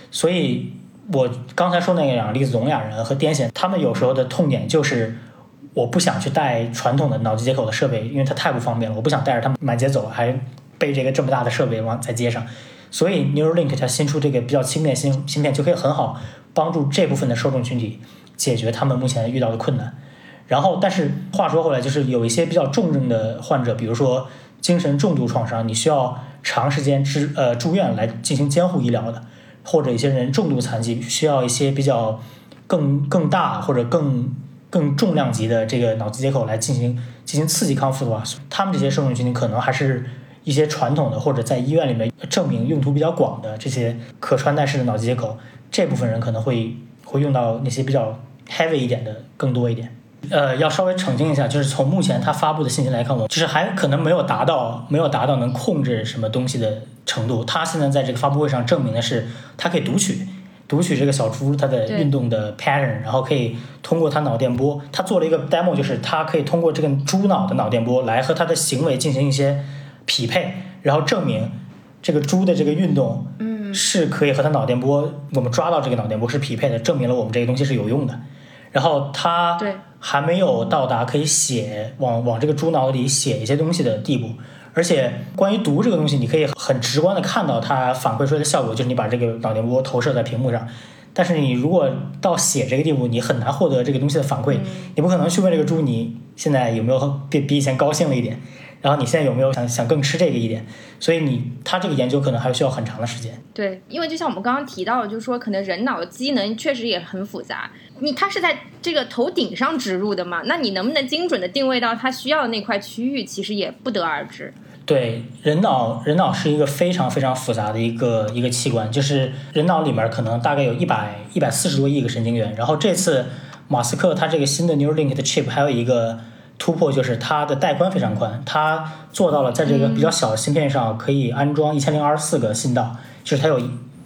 所以。我刚才说那个两个例子，聋哑人和癫痫，他们有时候的痛点就是我不想去带传统的脑机接口的设备，因为它太不方便了。我不想带着他们满街走，还背这个这么大的设备往在街上。所以 Neuralink 它新出这个比较轻便芯芯片，就可以很好帮助这部分的受众群体解决他们目前遇到的困难。然后，但是话说回来，就是有一些比较重症的患者，比如说精神重度创伤，你需要长时间治呃住院来进行监护医疗的。或者一些人重度残疾，需要一些比较更更大或者更更重量级的这个脑机接口来进行进行刺激康复的话，他们这些受众群体可能还是一些传统的或者在医院里面证明用途比较广的这些可穿戴式的脑机接口，这部分人可能会会用到那些比较 heavy 一点的更多一点。呃，要稍微澄清一下，就是从目前他发布的信息来看，我就是还可能没有达到没有达到能控制什么东西的程度。他现在在这个发布会上证明的是，他可以读取读取这个小猪它的运动的 pattern，然后可以通过它脑电波，他做了一个 demo，就是他可以通过这个猪脑的脑电波来和它的行为进行一些匹配，然后证明这个猪的这个运动，嗯，是可以和它脑电波，我们抓到这个脑电波是匹配的，证明了我们这个东西是有用的。然后它对还没有到达可以写往往这个猪脑里写一些东西的地步。而且关于读这个东西，你可以很直观的看到它反馈出来的效果，就是你把这个脑电波投射在屏幕上。但是你如果到写这个地步，你很难获得这个东西的反馈。你不可能去问这个猪，你现在有没有比比以前高兴了一点？然后你现在有没有想想更吃这个一点？所以你他这个研究可能还需要很长的时间。对，因为就像我们刚刚提到的，就是说可能人脑的机能确实也很复杂。你它是在这个头顶上植入的嘛？那你能不能精准的定位到它需要的那块区域，其实也不得而知。对，人脑人脑是一个非常非常复杂的一个一个器官，就是人脑里面可能大概有一百一百四十多亿个神经元。然后这次马斯克他这个新的 Neuralink 的 chip 还有一个突破，就是它的带宽非常宽，它做到了在这个比较小的芯片上可以安装一千零二十四个信道，就是它有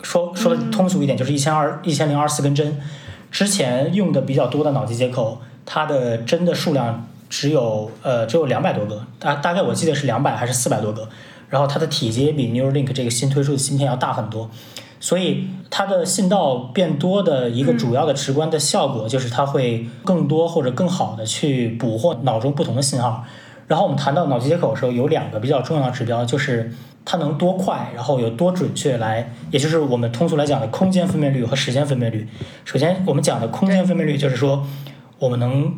说说通俗一点，就是一千二一千零二十四根针。之前用的比较多的脑机接口，它的针的数量只有呃只有两百多个，大大概我记得是两百还是四百多个，然后它的体积也比 Neuralink 这个新推出的芯片要大很多，所以它的信道变多的一个主要的直观的效果就是它会更多或者更好的去捕获脑中不同的信号。然后我们谈到脑机接口的时候，有两个比较重要的指标，就是它能多快，然后有多准确来，也就是我们通俗来讲的空间分辨率和时间分辨率。首先，我们讲的空间分辨率就是说，我们能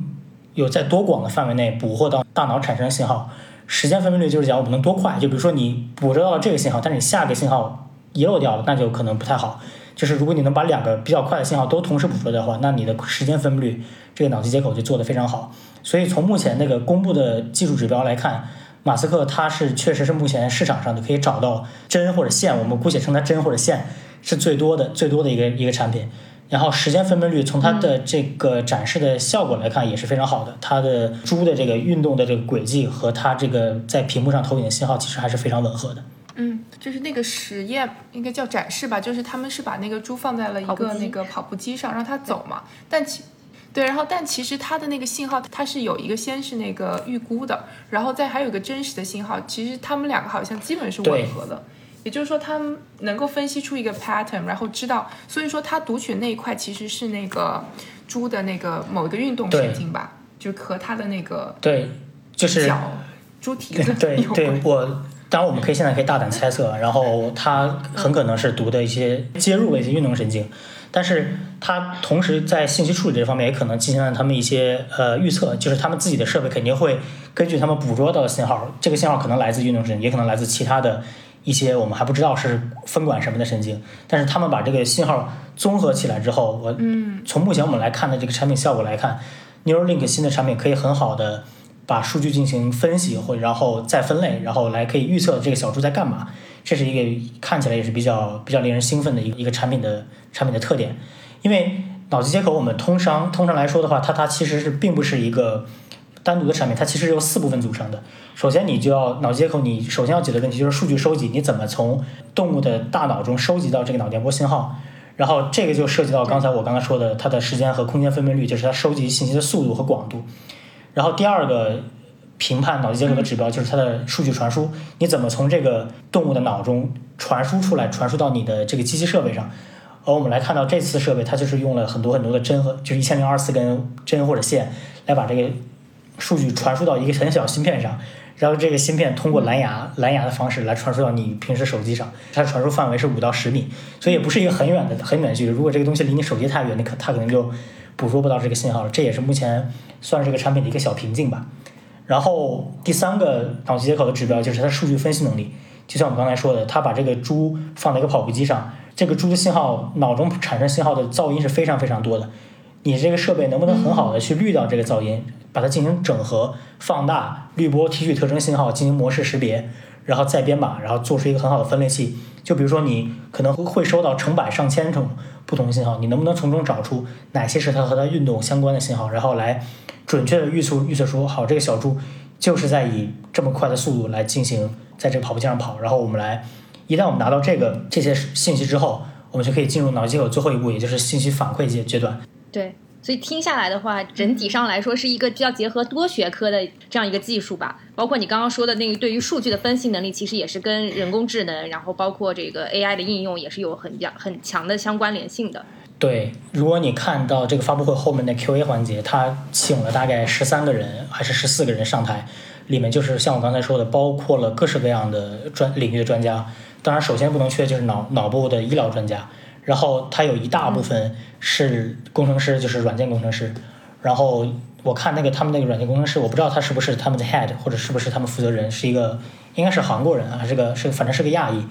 有在多广的范围内捕获到大脑产生的信号。时间分辨率就是讲我们能多快，就比如说你捕捉到了这个信号，但是你下个信号遗漏掉了，那就可能不太好。就是如果你能把两个比较快的信号都同时捕捉的话，那你的时间分辨率这个脑机接口就做得非常好。所以从目前那个公布的技术指标来看，马斯克他是确实是目前市场上的可以找到针或者线，我们姑且称它针或者线是最多的最多的一个一个产品。然后时间分辨率从它的这个展示的效果来看也是非常好的，它的猪的这个运动的这个轨迹和它这个在屏幕上投影的信号其实还是非常吻合的。嗯，就是那个实验应该叫展示吧，就是他们是把那个猪放在了一个那个跑步机上让它走嘛，但其对，然后但其实它的那个信号它是有一个先是那个预估的，然后再还有一个真实的信号，其实他们两个好像基本是吻合的，也就是说他们能够分析出一个 pattern，然后知道，所以说他读取那一块其实是那个猪的那个某一个运动神经吧，就和它的那个对，就是脚猪蹄子对对，我当然我们可以现在可以大胆猜测，然后它很可能是读的一些接入的一些运动神经，但是它同时在信息处理这方面也可能进行了他们一些呃预测，就是他们自己的设备肯定会根据他们捕捉到的信号，这个信号可能来自运动神经，也可能来自其他的一些我们还不知道是分管什么的神经，但是他们把这个信号综合起来之后，我嗯从目前我们来看的这个产品效果来看，Neuralink 新的产品可以很好的把数据进行分析，或然后再分类，然后来可以预测这个小猪在干嘛。这是一个看起来也是比较比较令人兴奋的一个一 个产品的产品的特点。因为脑机接口我们通常通常来说的话，它它其实是并不是一个单独的产品，它其实由四部分组成的。首先，你就要脑接口，你首先要解决的问题就是数据收集，你怎么从动物的大脑中收集到这个脑电波信号？然后这个就涉及到刚才我刚才说的它的时间和空间分辨率，就是它收集信息的速度和广度。然后第二个评判脑机接口的指标就是它的数据传输，你怎么从这个动物的脑中传输出来，传输到你的这个机器设备上？而我们来看到这次设备，它就是用了很多很多的针和就是一千零二十四根针或者线来把这个数据传输到一个很小芯片上，然后这个芯片通过蓝牙蓝牙的方式来传输到你平时手机上，它传输范围是五到十米，所以也不是一个很远的很远的距离。如果这个东西离你手机太远，你可它可能就捕捉不到这个信号了。这也是目前算是这个产品的一个小瓶颈吧。然后第三个脑机接口的指标就是它数据分析能力，就像我们刚才说的，它把这个猪放在一个跑步机上，这个猪的信号脑中产生信号的噪音是非常非常多的。你这个设备能不能很好的去滤掉这个噪音，把它进行整合、放大、滤波、提取特征信号，进行模式识别，然后再编码，然后做出一个很好的分类器。就比如说你可能会收到成百上千种不同的信号，你能不能从中找出哪些是它和它运动相关的信号，然后来准确的预测预测出好这个小猪就是在以这么快的速度来进行在这个跑步机上跑，然后我们来一旦我们拿到这个这些信息之后，我们就可以进入脑机接口最后一步，也就是信息反馈阶阶段。对，所以听下来的话，整体上来说是一个比较结合多学科的这样一个技术吧。包括你刚刚说的那个对于数据的分析能力，其实也是跟人工智能，然后包括这个 AI 的应用也是有很比较很强的相关联性的。对，如果你看到这个发布会后面的 Q&A 环节，他请了大概十三个人还是十四个人上台，里面就是像我刚才说的，包括了各式各样的专领域的专家。当然，首先不能缺就是脑脑部的医疗专家。然后他有一大部分是工程师，就是软件工程师。然后我看那个他们那个软件工程师，我不知道他是不是他们的 head，或者是不是他们负责人，是一个应该是韩国人啊，是个是反正是个亚裔。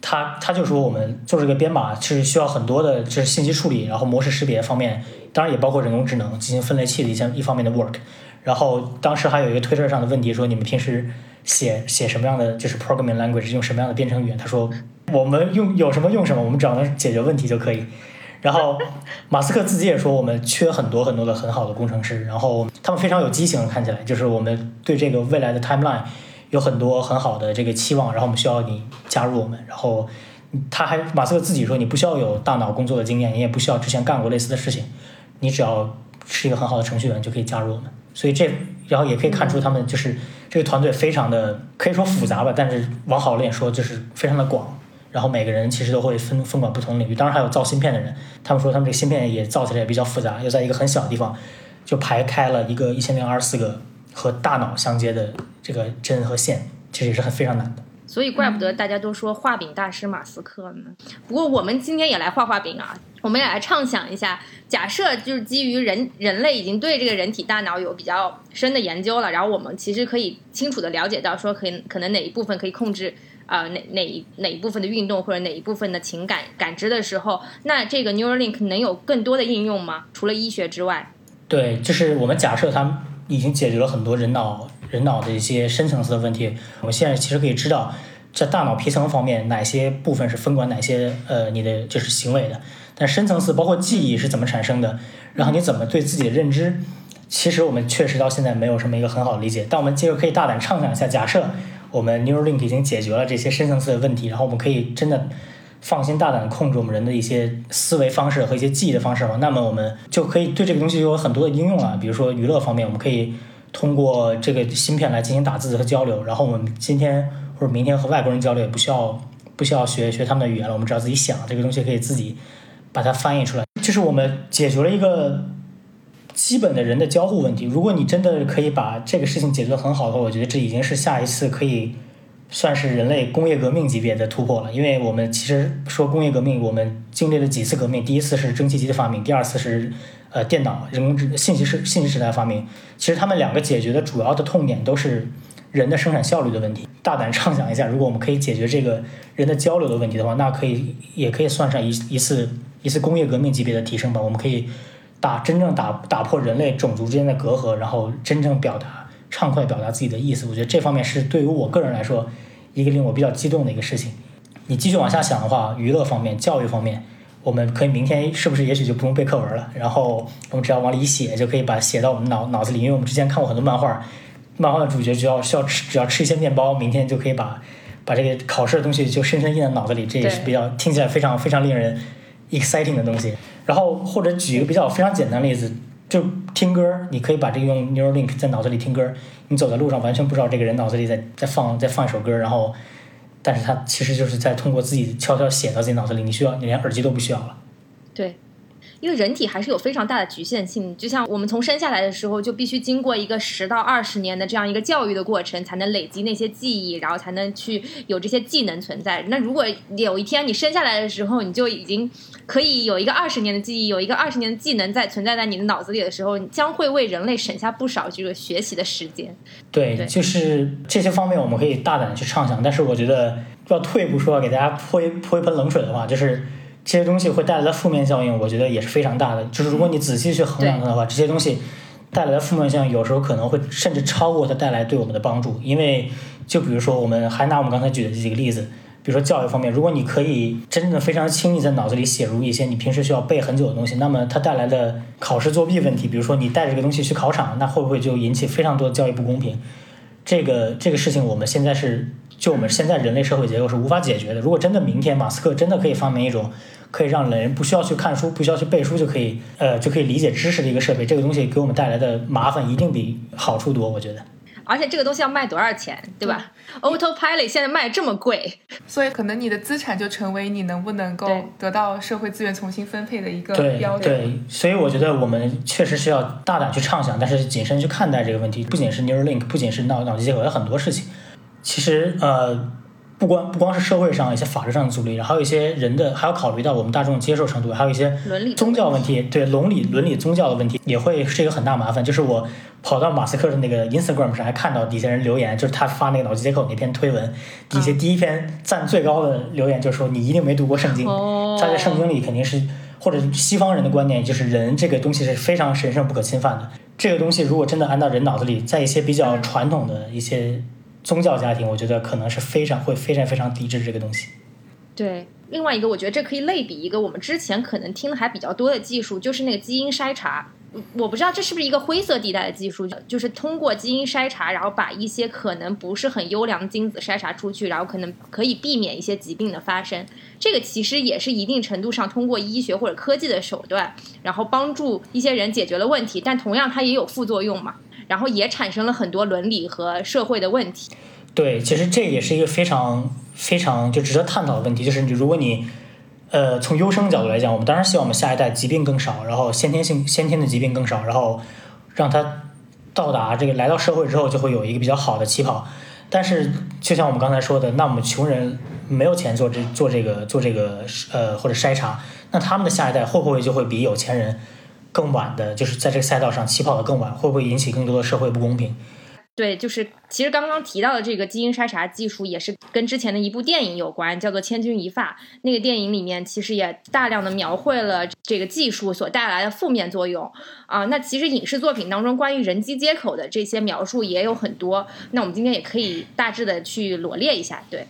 他他就说我们做这个编码是需要很多的，就是信息处理，然后模式识别方面，当然也包括人工智能进行分类器的一些一方面的 work。然后当时还有一个 Twitter 上的问题说，你们平时写写什么样的就是 programming language，用什么样的编程语言？他说。我们用有什么用什么，我们只要能解决问题就可以。然后 马斯克自己也说，我们缺很多很多的很好的工程师。然后他们非常有激情，看起来就是我们对这个未来的 timeline 有很多很好的这个期望。然后我们需要你加入我们。然后他还马斯克自己说，你不需要有大脑工作的经验，你也不需要之前干过类似的事情，你只要是一个很好的程序员就可以加入我们。所以这然后也可以看出他们就是这个团队非常的可以说复杂吧，但是往好了点说就是非常的广。然后每个人其实都会分分管不同领域，当然还有造芯片的人，他们说他们这个芯片也造起来也比较复杂，要在一个很小的地方就排开了一个一千零二十四个和大脑相接的这个针和线，其实也是很非常难的。所以怪不得大家都说画饼大师马斯克呢。不过我们今天也来画画饼啊，我们也来畅想一下，假设就是基于人人类已经对这个人体大脑有比较深的研究了，然后我们其实可以清楚的了解到说，可可能哪一部分可以控制。啊，哪哪一哪一部分的运动或者哪一部分的情感感知的时候，那这个 Neuralink 能有更多的应用吗？除了医学之外？对，就是我们假设它已经解决了很多人脑人脑的一些深层次的问题。我们现在其实可以知道，在大脑皮层方面，哪些部分是分管哪些呃你的就是行为的。但深层次包括记忆是怎么产生的，然后你怎么对自己的认知，其实我们确实到现在没有什么一个很好的理解。但我们接着可以大胆畅想一下，假设。我们 Neuralink 已经解决了这些深层次的问题，然后我们可以真的放心大胆控制我们人的一些思维方式和一些记忆的方式嘛？那么我们就可以对这个东西有很多的应用啊，比如说娱乐方面，我们可以通过这个芯片来进行打字和交流，然后我们今天或者明天和外国人交流也不需要不需要学学他们的语言了，我们只要自己想这个东西可以自己把它翻译出来，就是我们解决了一个。基本的人的交互问题，如果你真的可以把这个事情解决得很好的话，我觉得这已经是下一次可以算是人类工业革命级别的突破了。因为我们其实说工业革命，我们经历了几次革命，第一次是蒸汽机的发明，第二次是呃电脑、人工智信息时信息时代发明。其实他们两个解决的主要的痛点都是人的生产效率的问题。大胆畅想一下，如果我们可以解决这个人的交流的问题的话，那可以也可以算上一一次一次工业革命级别的提升吧。我们可以。打真正打打破人类种族之间的隔阂，然后真正表达畅快表达自己的意思，我觉得这方面是对于我个人来说一个令我比较激动的一个事情。你继续往下想的话，娱乐方面、教育方面，我们可以明天是不是也许就不用背课文了？然后我们只要往里写，就可以把写到我们脑脑子里。因为我们之前看过很多漫画，漫画的主角只要需要吃，只要吃一些面包，明天就可以把把这个考试的东西就深深印在脑子里。这也是比较听起来非常非常令人 exciting 的东西。然后或者举一个比较非常简单的例子，就听歌，你可以把这个用 Neuralink 在脑子里听歌，你走在路上完全不知道这个人脑子里在在放在放一首歌，然后，但是他其实就是在通过自己悄悄写到自己脑子里，你需要你连耳机都不需要了。对。因为人体还是有非常大的局限性，就像我们从生下来的时候就必须经过一个十到二十年的这样一个教育的过程，才能累积那些记忆，然后才能去有这些技能存在。那如果有一天你生下来的时候，你就已经可以有一个二十年的记忆，有一个二十年的技能在存在在你的脑子里的时候，将会为人类省下不少这个学习的时间。对，就是这些方面我们可以大胆的去畅想，但是我觉得要退一步说，给大家泼一泼一盆冷水的话，就是。这些东西会带来的负面效应，我觉得也是非常大的。就是如果你仔细去衡量它的话，这些东西带来的负面效应，有时候可能会甚至超过它带来对我们的帮助。因为，就比如说，我们还拿我们刚才举的这几个例子，比如说教育方面，如果你可以真正非常轻易在脑子里写入一些你平时需要背很久的东西，那么它带来的考试作弊问题，比如说你带着这个东西去考场，那会不会就引起非常多的教育不公平？这个这个事情我们现在是。就我们现在人类社会结构是无法解决的。如果真的明天马斯克真的可以发明一种可以让人不需要去看书、不需要去背书就可以呃就可以理解知识的一个设备，这个东西给我们带来的麻烦一定比好处多，我觉得。而且这个东西要卖多少钱，对吧？Autopilot 现在卖这么贵，所以可能你的资产就成为你能不能够得到社会资源重新分配的一个标准。对，所以我觉得我们确实是要大胆去畅想，但是谨慎去看待这个问题。不仅是 Neuralink，不仅是脑脑机接口，有很多事情。其实呃。不光不光是社会上一些法律上的阻力，还有一些人的，还要考虑到我们大众接受程度，还有一些宗教问题，对伦理伦理宗教的问题也会是一个很大麻烦。就是我跑到马斯克的那个 Instagram 上，还看到底下人留言，就是他发那个脑机接口那篇推文底下第一篇赞最高的留言就是说你一定没读过圣经，他在圣经里肯定是或者西方人的观念就是人这个东西是非常神圣不可侵犯的，这个东西如果真的安到人脑子里，在一些比较传统的一些。宗教家庭，我觉得可能是非常会非常非常抵制这个东西。对，另外一个，我觉得这可以类比一个我们之前可能听的还比较多的技术，就是那个基因筛查。我不知道这是不是一个灰色地带的技术，就是通过基因筛查，然后把一些可能不是很优良的精子筛查出去，然后可能可以避免一些疾病的发生。这个其实也是一定程度上通过医学或者科技的手段，然后帮助一些人解决了问题，但同样它也有副作用嘛。然后也产生了很多伦理和社会的问题。对，其实这也是一个非常非常就值得探讨的问题。就是你如果你，呃，从优生角度来讲，我们当然希望我们下一代疾病更少，然后先天性先天的疾病更少，然后让他到达这个来到社会之后就会有一个比较好的起跑。但是就像我们刚才说的，那我们穷人没有钱做这做这个做这个呃或者筛查，那他们的下一代会不会就会比有钱人？更晚的，就是在这个赛道上起跑的更晚，会不会引起更多的社会不公平？对，就是其实刚刚提到的这个基因筛查技术，也是跟之前的一部电影有关，叫做《千钧一发》。那个电影里面其实也大量的描绘了这个技术所带来的负面作用啊。那其实影视作品当中关于人机接口的这些描述也有很多。那我们今天也可以大致的去罗列一下，对。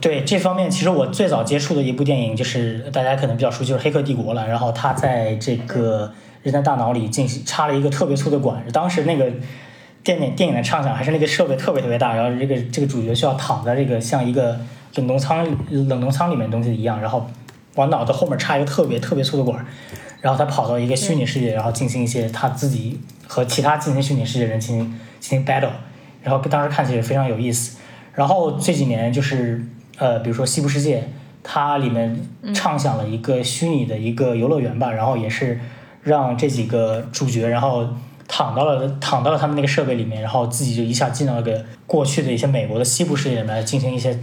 对这方面，其实我最早接触的一部电影就是大家可能比较熟悉，就是《黑客帝国》了。然后他在这个人的大脑里进行插了一个特别粗的管，当时那个电影电影的畅想还是那个设备特别特别大，然后这个这个主角需要躺在这个像一个冷冻舱冷冻舱里面东西一样，然后往脑子后面插一个特别特别粗的管，然后他跑到一个虚拟世界，然后进行一些他自己和其他进行虚拟世界的人进行进行 battle，然后当时看起来非常有意思。然后这几年就是。呃，比如说《西部世界》，它里面畅想了一个虚拟的一个游乐园吧，然后也是让这几个主角，然后躺到了躺到了他们那个设备里面，然后自己就一下进到了个过去的一些美国的西部世界里面进行一些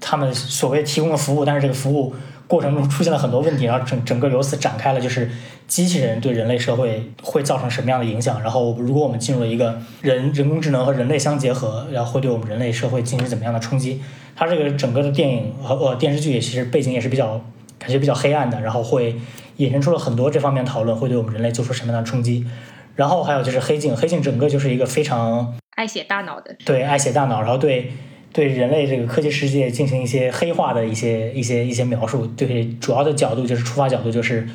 他们所谓提供的服务，但是这个服务过程中出现了很多问题，然后整整个由此展开了就是机器人对人类社会会造成什么样的影响，然后如果我们进入了一个人人工智能和人类相结合，然后会对我们人类社会进行怎么样的冲击？它这个整个的电影和呃电视剧也其实背景也是比较感觉比较黑暗的，然后会衍生出了很多这方面讨论，会对我们人类做出什么样的冲击。然后还有就是黑镜，黑镜整个就是一个非常爱写大脑的，对爱写大脑，然后对对人类这个科技世界进行一些黑化的一些一些一些描述。对主要的角度就是出发角度就是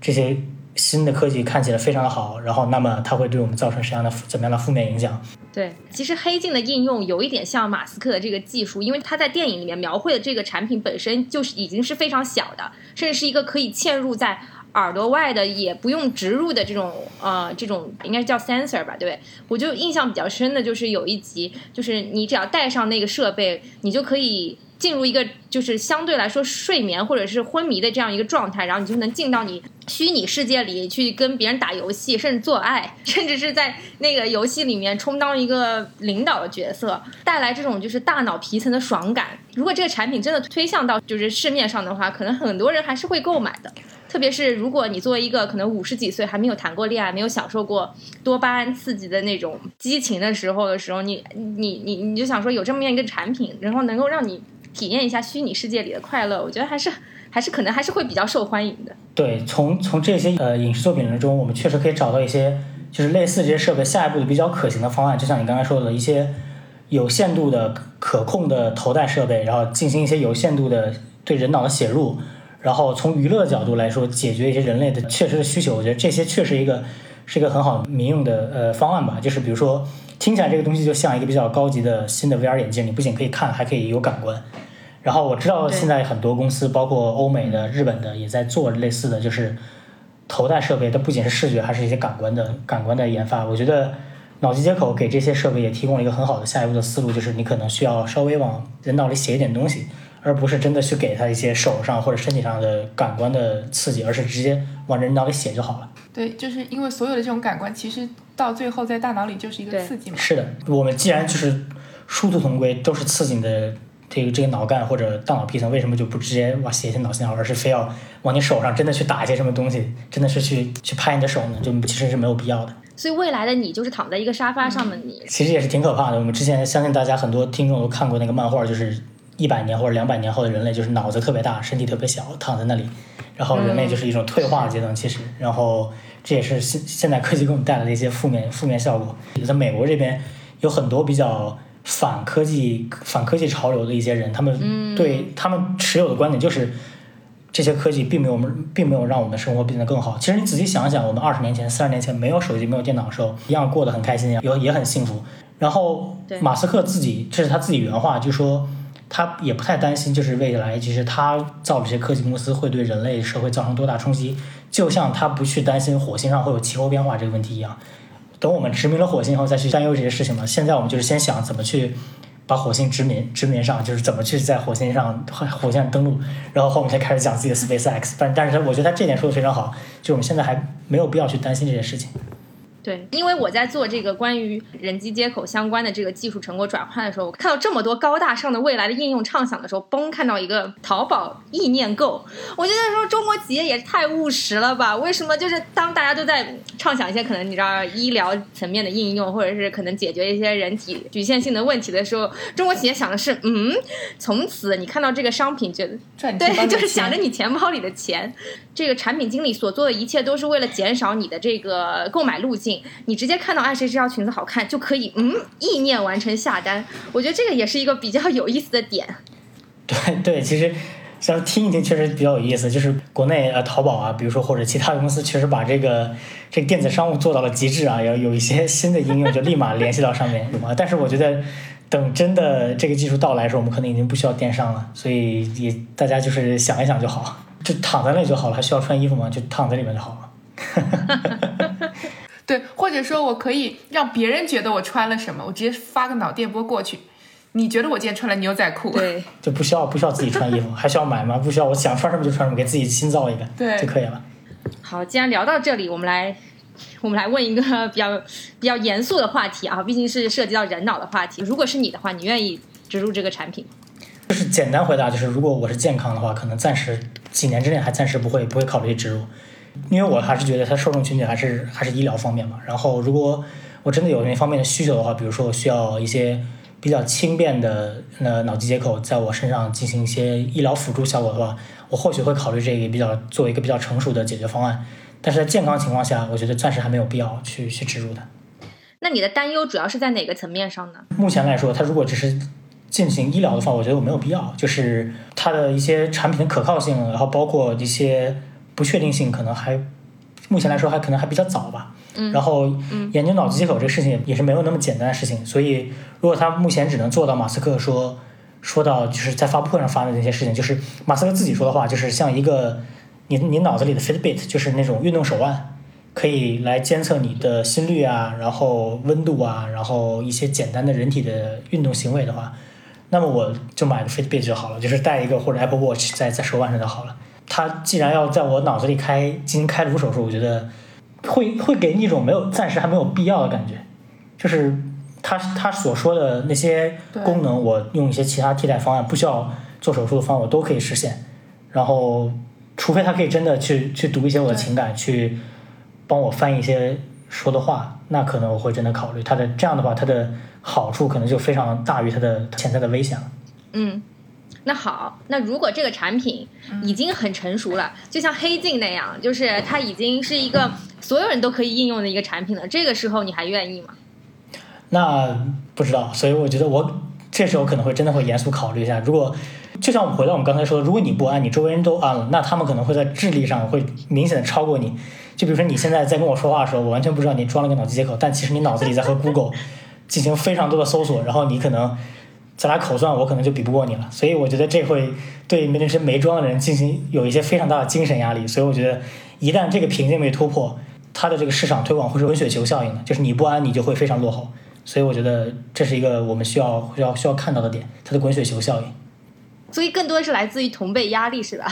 这些。新的科技看起来非常的好，然后那么它会对我们造成什么样的怎么样的负面影响？对，其实黑镜的应用有一点像马斯克的这个技术，因为他在电影里面描绘的这个产品本身就是已经是非常小的，甚至是一个可以嵌入在耳朵外的，也不用植入的这种呃这种应该叫 sensor 吧，对不对？我就印象比较深的就是有一集，就是你只要带上那个设备，你就可以。进入一个就是相对来说睡眠或者是昏迷的这样一个状态，然后你就能进到你虚拟世界里去跟别人打游戏，甚至做爱，甚至是在那个游戏里面充当一个领导的角色，带来这种就是大脑皮层的爽感。如果这个产品真的推向到就是市面上的话，可能很多人还是会购买的。特别是如果你作为一个可能五十几岁还没有谈过恋爱，没有享受过多巴胺刺激的那种激情的时候的时候，你你你你就想说有这么样一个产品，然后能够让你。体验一下虚拟世界里的快乐，我觉得还是还是可能还是会比较受欢迎的。对，从从这些呃影视作品中，我们确实可以找到一些就是类似这些设备下一步的比较可行的方案。就像你刚才说的一些有限度的可控的头戴设备，然后进行一些有限度的对人脑的写入，然后从娱乐角度来说解决一些人类的确实的需求。我觉得这些确实一个是一个很好民用的呃方案吧。就是比如说，听起来这个东西就像一个比较高级的新的 VR 眼镜，你不仅可以看，还可以有感官。然后我知道现在很多公司，包括欧美的、日本的，也在做类似的就是头戴设备，它不仅是视觉，还是一些感官的感官的研发。我觉得脑机接口给这些设备也提供了一个很好的下一步的思路，就是你可能需要稍微往人脑里写一点东西。而不是真的去给他一些手上或者身体上的感官的刺激，而是直接往人脑里写就好了。对，就是因为所有的这种感官，其实到最后在大脑里就是一个刺激嘛。是的，我们既然就是殊途同归，都是刺激你的这个这个脑干或者大脑皮层，为什么就不直接往写一些脑信号，而是非要往你手上真的去打一些什么东西，真的是去去拍你的手呢？就其实是没有必要的。所以未来的你就是躺在一个沙发上的你，其实也是挺可怕的。我们之前相信大家很多听众都看过那个漫画，就是。一百年或者两百年后的人类就是脑子特别大，身体特别小，躺在那里，然后人类就是一种退化的阶段。其实，然后这也是现现在科技给我们带来的一些负面负面效果。在美国这边有很多比较反科技、反科技潮流的一些人，他们对他们持有的观点就是这些科技并没有我们并没有让我们的生活变得更好。其实你仔细想想，我们二十年前、三十年前没有手机、没有电脑的时候，一样过得很开心，也也很幸福。然后马斯克自己这是他自己原话，就说。他也不太担心，就是未来，其实他造这些科技公司会对人类社会造成多大冲击，就像他不去担心火星上会有气候变化这个问题一样。等我们殖民了火星以后再去担忧这些事情嘛。现在我们就是先想怎么去把火星殖民殖民上，就是怎么去在火星上火星上登陆，然后后面才开始讲自己的 Space X。但但是他我觉得他这点说的非常好，就我们现在还没有必要去担心这些事情。对，因为我在做这个关于人机接口相关的这个技术成果转换的时候，我看到这么多高大上的未来的应用畅想的时候，嘣，看到一个淘宝意念购，我觉得说中国企业也太务实了吧？为什么就是当大家都在畅想一些可能你知道医疗层面的应用，或者是可能解决一些人体局限性的问题的时候，中国企业想的是，嗯，从此你看到这个商品，觉得赚对，就是想着你钱包里的钱。这个产品经理所做的一切都是为了减少你的这个购买路径。你直接看到哎谁这条裙子好看就可以嗯意念完成下单。我觉得这个也是一个比较有意思的点。对对，其实像听一听确实比较有意思。就是国内呃淘宝啊，比如说或者其他的公司，确实把这个这个电子商务做到了极致啊，要有一些新的应用就立马联系到上面，但是我觉得等真的这个技术到来的时候，我们可能已经不需要电商了。所以也大家就是想一想就好。就躺在那里就好了，还需要穿衣服吗？就躺在里面就好了。对，或者说我可以让别人觉得我穿了什么，我直接发个脑电波过去。你觉得我今天穿了牛仔裤？对，就不需要不需要自己穿衣服，还需要买吗？不需要，我想穿什么就穿什么，给自己新造一个，对就可以了。好，既然聊到这里，我们来我们来问一个 比较比较严肃的话题啊，毕竟是涉及到人脑的话题。如果是你的话，你愿意植入这个产品？就是简单回答，就是如果我是健康的话，可能暂时几年之内还暂时不会不会考虑植入，因为我还是觉得它受众群体还是还是医疗方面嘛。然后如果我真的有那方面的需求的话，比如说我需要一些比较轻便的呃脑机接口在我身上进行一些医疗辅助效果的话，我或许会考虑这个比较作为一个比较成熟的解决方案。但是在健康情况下，我觉得暂时还没有必要去去植入的。那你的担忧主要是在哪个层面上呢？目前来说，它如果只是进行医疗的话，我觉得我没有必要。就是它的一些产品的可靠性，然后包括一些不确定性，可能还目前来说还可能还比较早吧。嗯。然后研究脑机接口这个事情也是没有那么简单的事情。所以如果他目前只能做到马斯克说说到就是在发布会上发的那些事情，就是马斯克自己说的话，就是像一个你你脑子里的 Fitbit，就是那种运动手腕，可以来监测你的心率啊，然后温度啊，然后一些简单的人体的运动行为的话。那么我就买个 Fitbit 就好了，就是带一个或者 Apple Watch 在在手腕上就好了。它既然要在我脑子里开进行开颅手术，我觉得会会给你一种没有暂时还没有必要的感觉。就是他他所说的那些功能，我用一些其他替代方案，不需要做手术的方案，我都可以实现。然后，除非他可以真的去去读一些我的情感，去帮我翻译一些说的话，那可能我会真的考虑他的。这样的话，他的。好处可能就非常大于它的潜在的危险了。嗯，那好，那如果这个产品已经很成熟了，就像黑镜那样，就是它已经是一个所有人都可以应用的一个产品了，这个时候你还愿意吗？那不知道，所以我觉得我这时候可能会真的会严肃考虑一下。如果就像我们回到我们刚才说的，如果你不安，你周围人都安了，那他们可能会在智力上会明显的超过你。就比如说你现在在跟我说话的时候，我完全不知道你装了个脑机接口，但其实你脑子里在和 Google 进行非常多的搜索，然后你可能再来口算，我可能就比不过你了。所以我觉得这会对那些没装的人进行有一些非常大的精神压力。所以我觉得一旦这个瓶颈被突破，它的这个市场推广会是滚雪球效应的，就是你不安，你就会非常落后。所以我觉得这是一个我们需要需要需要看到的点，它的滚雪球效应。所以更多是来自于同辈压力，是吧？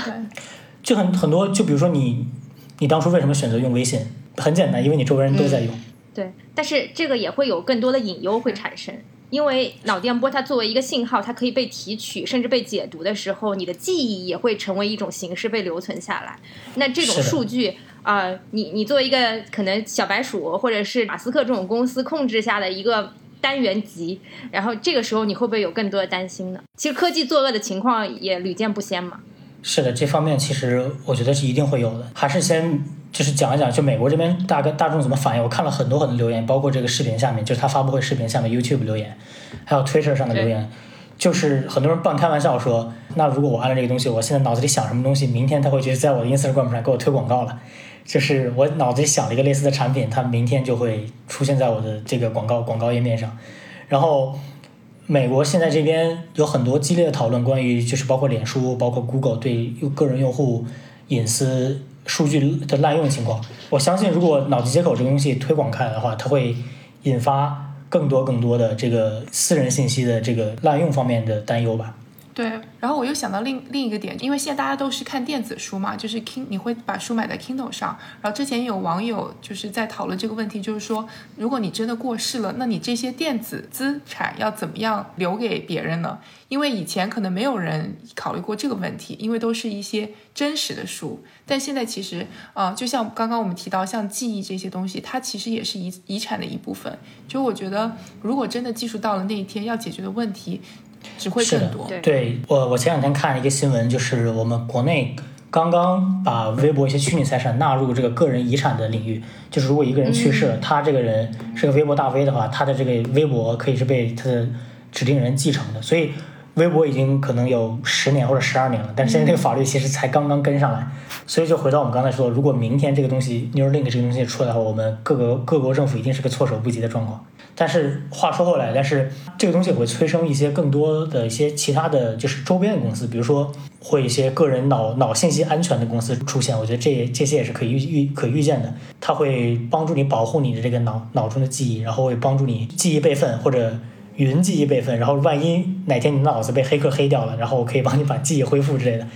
就很很多，就比如说你，你当初为什么选择用微信？很简单，因为你周围人都在用。对，但是这个也会有更多的隐忧会产生，因为脑电波它作为一个信号，它可以被提取，甚至被解读的时候，你的记忆也会成为一种形式被留存下来。那这种数据啊、呃你你作为一个可能小白鼠或者是马斯克这种公司控制下的一个。单元集，然后这个时候你会不会有更多的担心呢？其实科技作恶的情况也屡见不鲜嘛。是的，这方面其实我觉得是一定会有的。还是先就是讲一讲，就美国这边大概大众怎么反应。我看了很多很多留言，包括这个视频下面，就是他发布会视频下面 YouTube 留言，还有 Twitter 上的留言，就是很多人半开玩笑说，那如果我按了这个东西，我现在脑子里想什么东西，明天他会觉得在我的 Instagram 上给我推广告了。就是我脑子里想了一个类似的产品，它明天就会出现在我的这个广告广告页面上。然后，美国现在这边有很多激烈的讨论，关于就是包括脸书、包括 Google 对个人用户隐私数据的滥用情况。我相信，如果脑机接口这个东西推广开来的话，它会引发更多更多的这个私人信息的这个滥用方面的担忧吧。对，然后我又想到另另一个点，因为现在大家都是看电子书嘛，就是 King，你会把书买在 Kindle 上。然后之前有网友就是在讨论这个问题，就是说，如果你真的过世了，那你这些电子资产要怎么样留给别人呢？因为以前可能没有人考虑过这个问题，因为都是一些真实的书。但现在其实，呃，就像刚刚我们提到，像记忆这些东西，它其实也是遗遗产的一部分。就我觉得，如果真的技术到了那一天，要解决的问题只会是的更多。对对我，我前两天看了一个新闻，就是我们国内刚刚把微博一些虚拟财产纳入这个个人遗产的领域。就是如果一个人去世了，他这个人是个微博大 V 的话，他的这个微博可以是被他的指定人继承的。所以微博已经可能有十年或者十二年了，但是现在这个法律其实才刚刚跟上来。所以就回到我们刚才说，如果明天这个东西 Neuralink 这个东西出来的话，我们各个各国政府一定是个措手不及的状况。但是话说回来，但是这个东西也会催生一些更多的一些其他的就是周边的公司，比如说会一些个人脑脑信息安全的公司出现。我觉得这这些也是可以预预可预见的，它会帮助你保护你的这个脑脑中的记忆，然后会帮助你记忆备份或者云记忆备份，然后万一哪天你的脑子被黑客黑掉了，然后我可以帮你把记忆恢复之类的。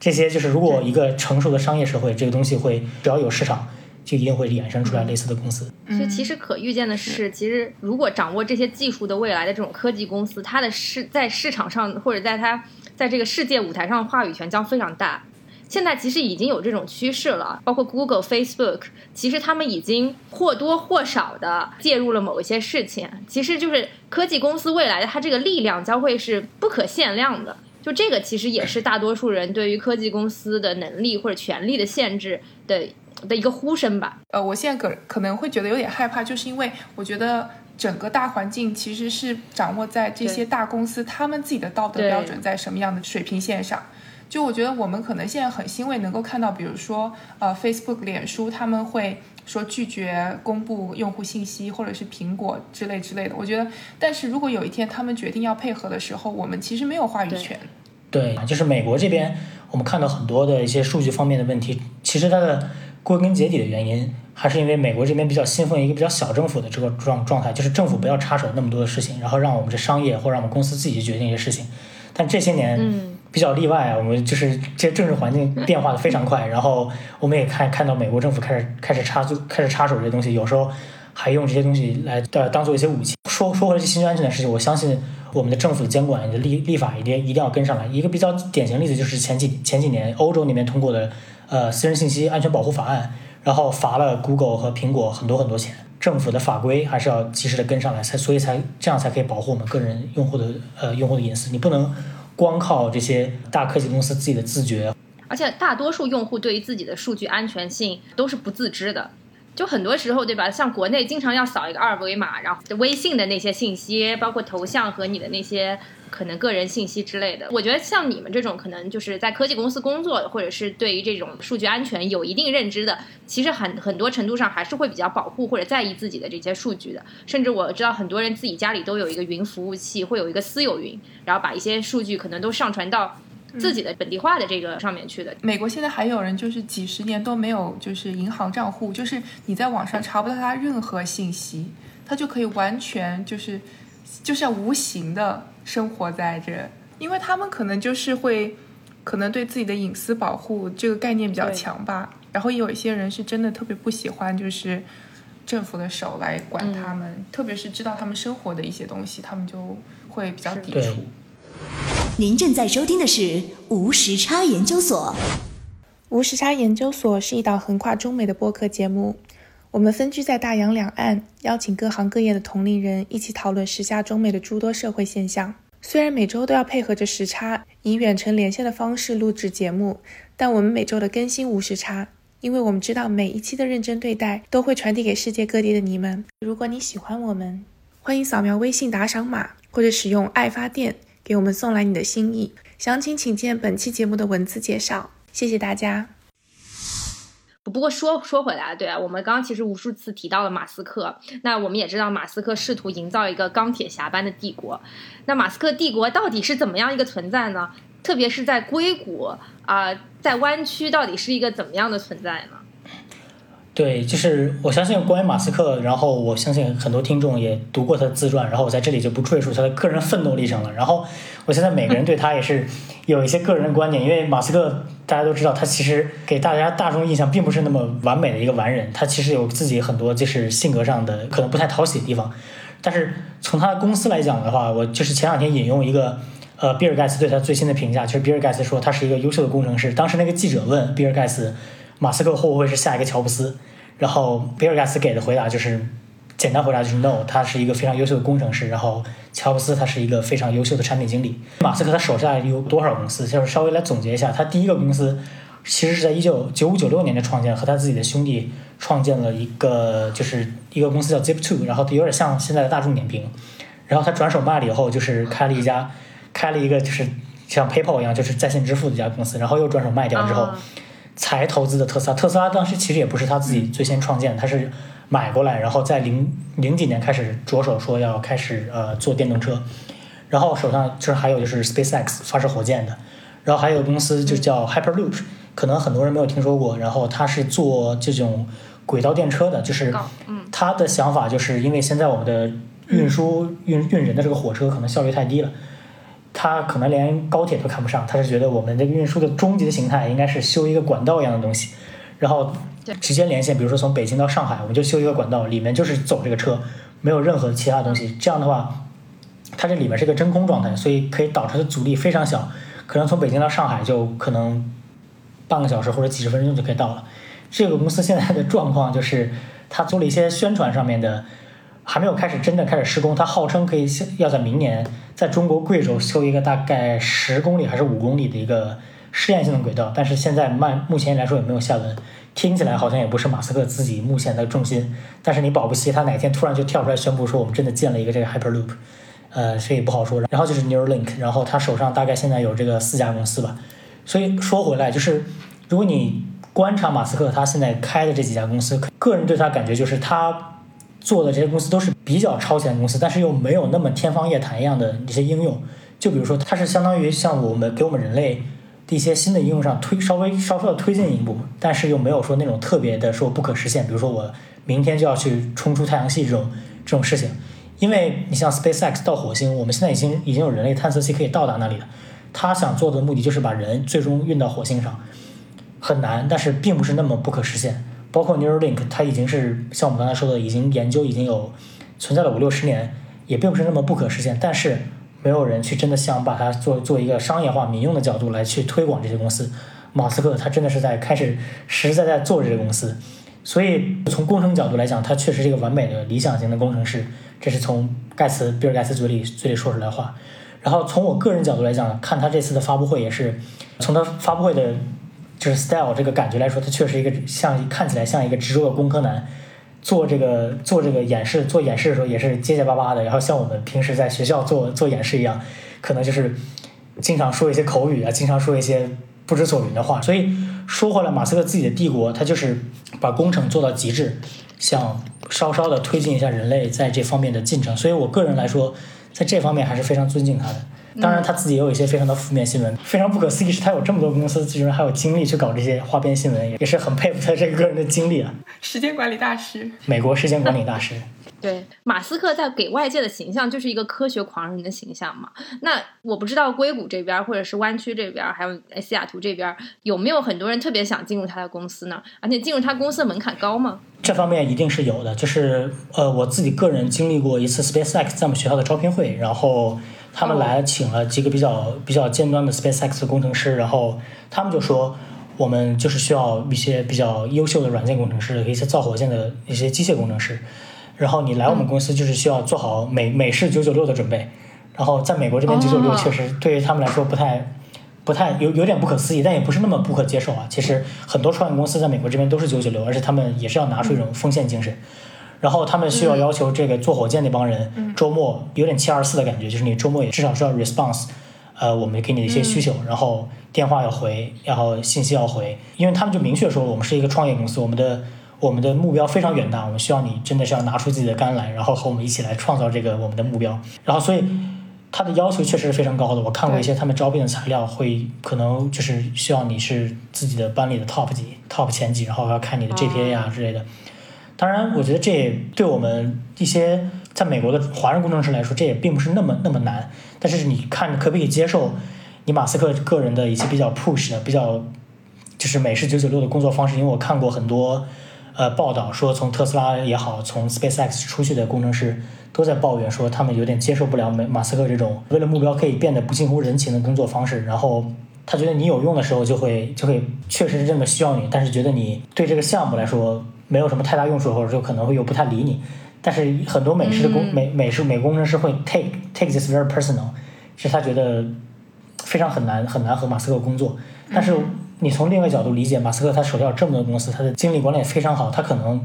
这些就是如果一个成熟的商业社会，这个东西会只要有市场，就一定会衍生出来类似的公司。所以其实可预见的是，其实如果掌握这些技术的未来的这种科技公司，它的市在市场上或者在它在这个世界舞台上话语权将非常大。现在其实已经有这种趋势了，包括 Google、Facebook，其实他们已经或多或少的介入了某一些事情。其实就是科技公司未来的它这个力量将会是不可限量的。就这个其实也是大多数人对于科技公司的能力或者权力的限制的的一个呼声吧。呃，我现在可可能会觉得有点害怕，就是因为我觉得整个大环境其实是掌握在这些大公司他们自己的道德标准在什么样的水平线上。就我觉得我们可能现在很欣慰能够看到，比如说呃，Facebook、脸书他们会说拒绝公布用户信息，或者是苹果之类之类的。我觉得，但是如果有一天他们决定要配合的时候，我们其实没有话语对权。对，就是美国这边，我们看到很多的一些数据方面的问题，其实它的归根结底的原因，还是因为美国这边比较信奉一个比较小政府的这个状状态，就是政府不要插手那么多的事情，然后让我们这商业或让我们公司自己去决定一些事情。但这些年，嗯比较例外啊，我们就是这政治环境 变化的非常快，然后我们也看看到美国政府开始开始插开始插手这些东西，有时候还用这些东西来呃当做一些武器。说说回来这信息安全的事情，我相信我们的政府的监管的立立法一定一定要跟上来。一个比较典型例子就是前几前几年欧洲那边通过的呃私人信息安全保护法案，然后罚了 Google 和苹果很多很多钱。政府的法规还是要及时的跟上来，才所以才这样才可以保护我们个人用户的呃用户的隐私。你不能光靠这些大科技公司自己的自觉。而且大多数用户对于自己的数据安全性都是不自知的。就很多时候，对吧？像国内经常要扫一个二维码，然后微信的那些信息，包括头像和你的那些可能个人信息之类的。我觉得像你们这种可能就是在科技公司工作，或者是对于这种数据安全有一定认知的，其实很很多程度上还是会比较保护或者在意自己的这些数据的。甚至我知道很多人自己家里都有一个云服务器，会有一个私有云，然后把一些数据可能都上传到。自己的本地化的这个上面去的。美国现在还有人就是几十年都没有就是银行账户，就是你在网上查不到他任何信息，他就可以完全就是就像无形的生活在这，因为他们可能就是会可能对自己的隐私保护这个概念比较强吧。然后也有一些人是真的特别不喜欢就是政府的手来管他们，特别是知道他们生活的一些东西，他们就会比较抵触。您正在收听的是无时差研究所。无时差研究所是一档横跨中美的播客节目，我们分居在大洋两岸，邀请各行各业的同龄人一起讨论时下中美的诸多社会现象。虽然每周都要配合着时差，以远程连线的方式录制节目，但我们每周的更新无时差，因为我们知道每一期的认真对待都会传递给世界各地的你们。如果你喜欢我们，欢迎扫描微信打赏码，或者使用爱发电。给我们送来你的心意，详情请见本期节目的文字介绍。谢谢大家。不过说说回来，对啊，我们刚刚其实无数次提到了马斯克，那我们也知道马斯克试图营造一个钢铁侠般的帝国。那马斯克帝国到底是怎么样一个存在呢？特别是在硅谷啊，在湾区到底是一个怎么样的存在呢？对，就是我相信关于马斯克，然后我相信很多听众也读过他的自传，然后我在这里就不赘述他的个人奋斗历程了。然后我现在每个人对他也是有一些个人的观点，因为马斯克大家都知道，他其实给大家大众印象并不是那么完美的一个完人，他其实有自己很多就是性格上的可能不太讨喜的地方。但是从他的公司来讲的话，我就是前两天引用一个呃比尔盖茨对他最新的评价，就是比尔盖茨说他是一个优秀的工程师。当时那个记者问比尔盖茨，马斯克会不会是下一个乔布斯？然后比尔盖茨给的回答就是，简单回答就是 no，他是一个非常优秀的工程师。然后乔布斯他是一个非常优秀的产品经理。马斯克他手下有多少公司？就是稍微来总结一下，他第一个公司其实是在一九九五九六年的创建，和他自己的兄弟创建了一个就是一个公司叫 Zip2，然后有点像现在的大众点评。然后他转手卖了以后，就是开了一家开了一个就是像 PayPal 一样就是在线支付的一家公司，然后又转手卖掉之后。才投资的特斯拉，特斯拉当时其实也不是他自己最先创建，他是买过来，然后在零零几年开始着手说要开始呃做电动车，然后手上就是还有就是 SpaceX 发射火箭的，然后还有公司就叫 Hyperloop，可能很多人没有听说过，然后他是做这种轨道电车的，就是他的想法就是因为现在我们的运输运运人的这个火车可能效率太低了。他可能连高铁都看不上，他是觉得我们这个运输的终极的形态应该是修一个管道一样的东西，然后直接连线，比如说从北京到上海，我们就修一个管道，里面就是走这个车，没有任何其他东西。这样的话，它这里面是一个真空状态，所以可以导出的阻力非常小，可能从北京到上海就可能半个小时或者几十分钟就可以到了。这个公司现在的状况就是，他做了一些宣传上面的。还没有开始真正开始施工，它号称可以要在明年在中国贵州修一个大概十公里还是五公里的一个试验性的轨道，但是现在慢目前来说也没有下文，听起来好像也不是马斯克自己目前的重心，但是你保不齐他哪天突然就跳出来宣布说我们真的建了一个这个 Hyperloop，呃，所以不好说。然后就是 Neuralink，然后他手上大概现在有这个四家公司吧，所以说回来就是如果你观察马斯克他现在开的这几家公司，个人对他感觉就是他。做的这些公司都是比较超前公司，但是又没有那么天方夜谭一样的一些应用。就比如说，它是相当于像我们给我们人类的一些新的应用上推稍微稍稍的推进一步，但是又没有说那种特别的说不可实现。比如说，我明天就要去冲出太阳系这种这种事情。因为你像 SpaceX 到火星，我们现在已经已经有人类探测器可以到达那里了。他想做的目的就是把人最终运到火星上，很难，但是并不是那么不可实现。包括 Neuralink，它已经是像我们刚才说的，已经研究已经有存在了五六十年，也并不是那么不可实现。但是没有人去真的想把它做做一个商业化、民用的角度来去推广这些公司。马斯克他真的是在开始实实在在做这些公司，所以从工程角度来讲，他确实是一个完美的理想型的工程师。这是从盖茨比尔盖茨嘴里嘴里说出来的话。然后从我个人角度来讲，看他这次的发布会也是从他发布会的。就是 style 这个感觉来说，他确实一个像看起来像一个执着的工科男。做这个做这个演示做演示的时候也是结结巴巴的，然后像我们平时在学校做做演示一样，可能就是经常说一些口语啊，经常说一些不知所云的话。所以说回来，马斯克自己的帝国，他就是把工程做到极致，想稍稍的推进一下人类在这方面的进程。所以我个人来说，在这方面还是非常尊敬他的。当然，他自己也有一些非常的负面新闻，非常不可思议是他有这么多公司，居然还有精力去搞这些花边新闻，也是很佩服他这个个人的经历啊。时间管理大师，美国时间管理大师。对，马斯克在给外界的形象就是一个科学狂人的形象嘛。那我不知道硅谷这边，或者是湾区这边，还有西雅图这边，有没有很多人特别想进入他的公司呢？而且进入他公司的门槛高吗？这方面一定是有的。就是呃，我自己个人经历过一次 SpaceX 在我们学校的招聘会，然后。他们来请了几个比较比较尖端的 SpaceX 工程师，然后他们就说，我们就是需要一些比较优秀的软件工程师，一些造火箭的一些机械工程师。然后你来我们公司就是需要做好美美式九九六的准备。然后在美国这边九九六确实对于他们来说不太不太有有点不可思议，但也不是那么不可接受啊。其实很多创业公司在美国这边都是九九六，而且他们也是要拿出一种奉献精神。然后他们需要要求这个做火箭那帮人周末有点七二四的感觉，就是你周末也至少是要 response，呃，我们给你的一些需求，然后电话要回，然后信息要回，因为他们就明确说我们是一个创业公司，我们的我们的目标非常远大，我们需要你真的是要拿出自己的肝来，然后和我们一起来创造这个我们的目标。然后所以他的要求确实是非常高的，我看过一些他们招聘的材料，会可能就是需要你是自己的班里的 top 级 top 前几，然后要看你的 GPA 啊之类的。当然，我觉得这也对我们一些在美国的华人工程师来说，这也并不是那么那么难。但是你看，可不可以接受你马斯克个人的一些比较 push 的、比较就是美式九九六的工作方式？因为我看过很多呃报道，说从特斯拉也好，从 SpaceX 出去的工程师都在抱怨说，他们有点接受不了美马斯克这种为了目标可以变得不近乎人情的工作方式。然后他觉得你有用的时候，就会就会确实是这么需要你，但是觉得你对这个项目来说。没有什么太大用处，或者说可能会又不太理你。但是很多美式的工美美式美工程师会 take take this very personal，是他觉得非常很难很难和马斯克工作。但是你从另一个角度理解，马斯克他手下有这么多公司，他的精力管理也非常好，他可能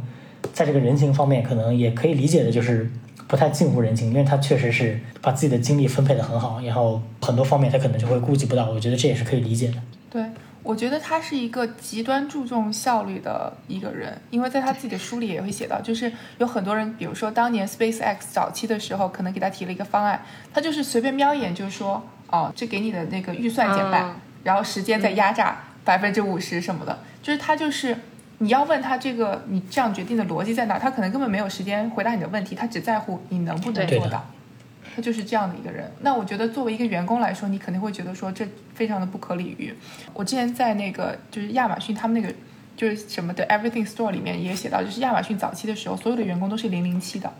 在这个人情方面可能也可以理解的，就是不太近乎人情，因为他确实是把自己的精力分配的很好，然后很多方面他可能就会顾及不到。我觉得这也是可以理解的。对。我觉得他是一个极端注重效率的一个人，因为在他自己的书里也会写到，就是有很多人，比如说当年 SpaceX 早期的时候，可能给他提了一个方案，他就是随便瞄一眼就说，哦，这给你的那个预算减半，然后时间再压榨百分之五十什么的，就是他就是你要问他这个你这样决定的逻辑在哪，他可能根本没有时间回答你的问题，他只在乎你能不能做到。他就是这样的一个人。那我觉得作为一个员工来说，你肯定会觉得说这非常的不可理喻。我之前在那个就是亚马逊他们那个就是什么的 Everything Store 里面也写到，就是亚马逊早期的时候，所有的员工都是零零七的，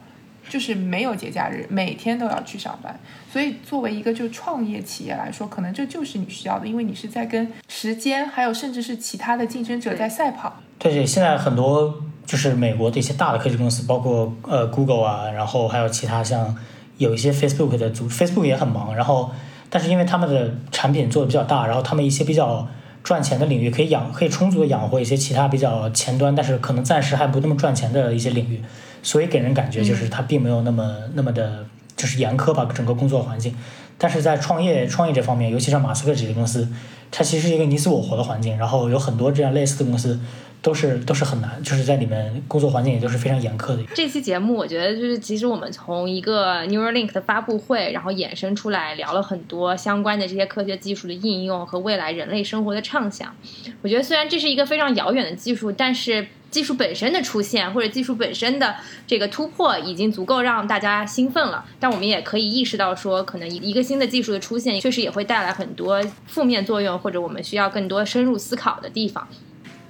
就是没有节假日，每天都要去上班。所以作为一个就创业企业来说，可能这就是你需要的，因为你是在跟时间还有甚至是其他的竞争者在赛跑。对，现在很多就是美国的一些大的科技公司，包括呃 Google 啊，然后还有其他像。有一些 Facebook 的组，Facebook 也很忙，然后，但是因为他们的产品做的比较大，然后他们一些比较赚钱的领域可以养，可以充足的养活一些其他比较前端，但是可能暂时还不那么赚钱的一些领域，所以给人感觉就是他并没有那么那么的，就是严苛吧，整个工作环境。但是在创业创业这方面，尤其像马斯克这些公司，它其实是一个你死我活的环境，然后有很多这样类似的公司。都是都是很难，就是在里面工作环境也都是非常严苛的。这期节目我觉得就是，其实我们从一个 Neuralink 的发布会，然后衍生出来聊了很多相关的这些科学技术的应用和未来人类生活的畅想。我觉得虽然这是一个非常遥远的技术，但是技术本身的出现或者技术本身的这个突破已经足够让大家兴奋了。但我们也可以意识到说，可能一个新的技术的出现，确实也会带来很多负面作用，或者我们需要更多深入思考的地方。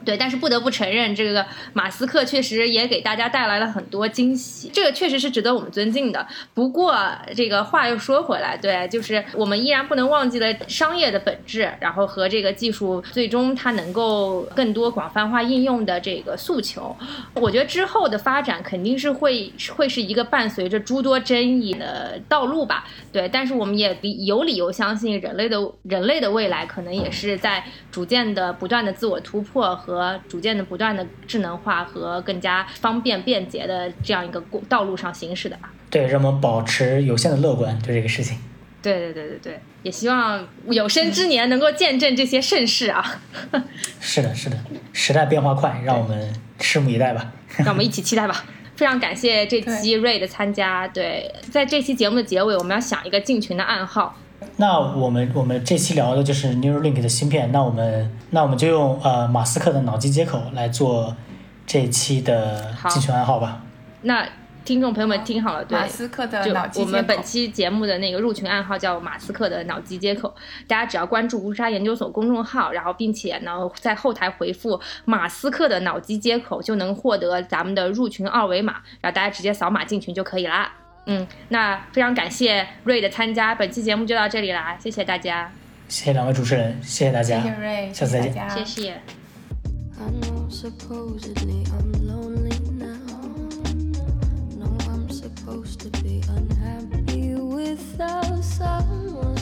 对，但是不得不承认，这个马斯克确实也给大家带来了很多惊喜，这个确实是值得我们尊敬的。不过，这个话又说回来，对，就是我们依然不能忘记了商业的本质，然后和这个技术最终它能够更多广泛化应用的这个诉求。我觉得之后的发展肯定是会会是一个伴随着诸多争议的道路吧。对，但是我们也有理由相信，人类的人类的未来可能也是在逐渐的不断的自我突破和。和逐渐的不断的智能化和更加方便便捷的这样一个道路上行驶的吧。对，让我们保持有限的乐观，对这个事情。对对对对对，也希望有生之年能够见证这些盛世啊。是的，是的，时代变化快，让我们拭目以待吧。让我们一起期待吧。非常感谢这期瑞的参加。对，在这期节目的结尾，我们要想一个进群的暗号。那我们我们这期聊的就是 Neuralink 的芯片，那我们那我们就用呃马斯克的脑机接口来做这期的进群暗号吧。那听众朋友们听好了，对，马斯克的脑机接口。我们本期节目的那个入群暗号叫马斯克的脑机接口，大家只要关注乌沙研究所公众号，然后并且呢在后台回复马斯克的脑机接口，就能获得咱们的入群二维码，然后大家直接扫码进群就可以啦。嗯，那非常感谢瑞的参加，本期节目就到这里啦，谢谢大家，谢谢两位主持人，谢谢大家，谢谢瑞，下次再见，谢谢。see you when I come.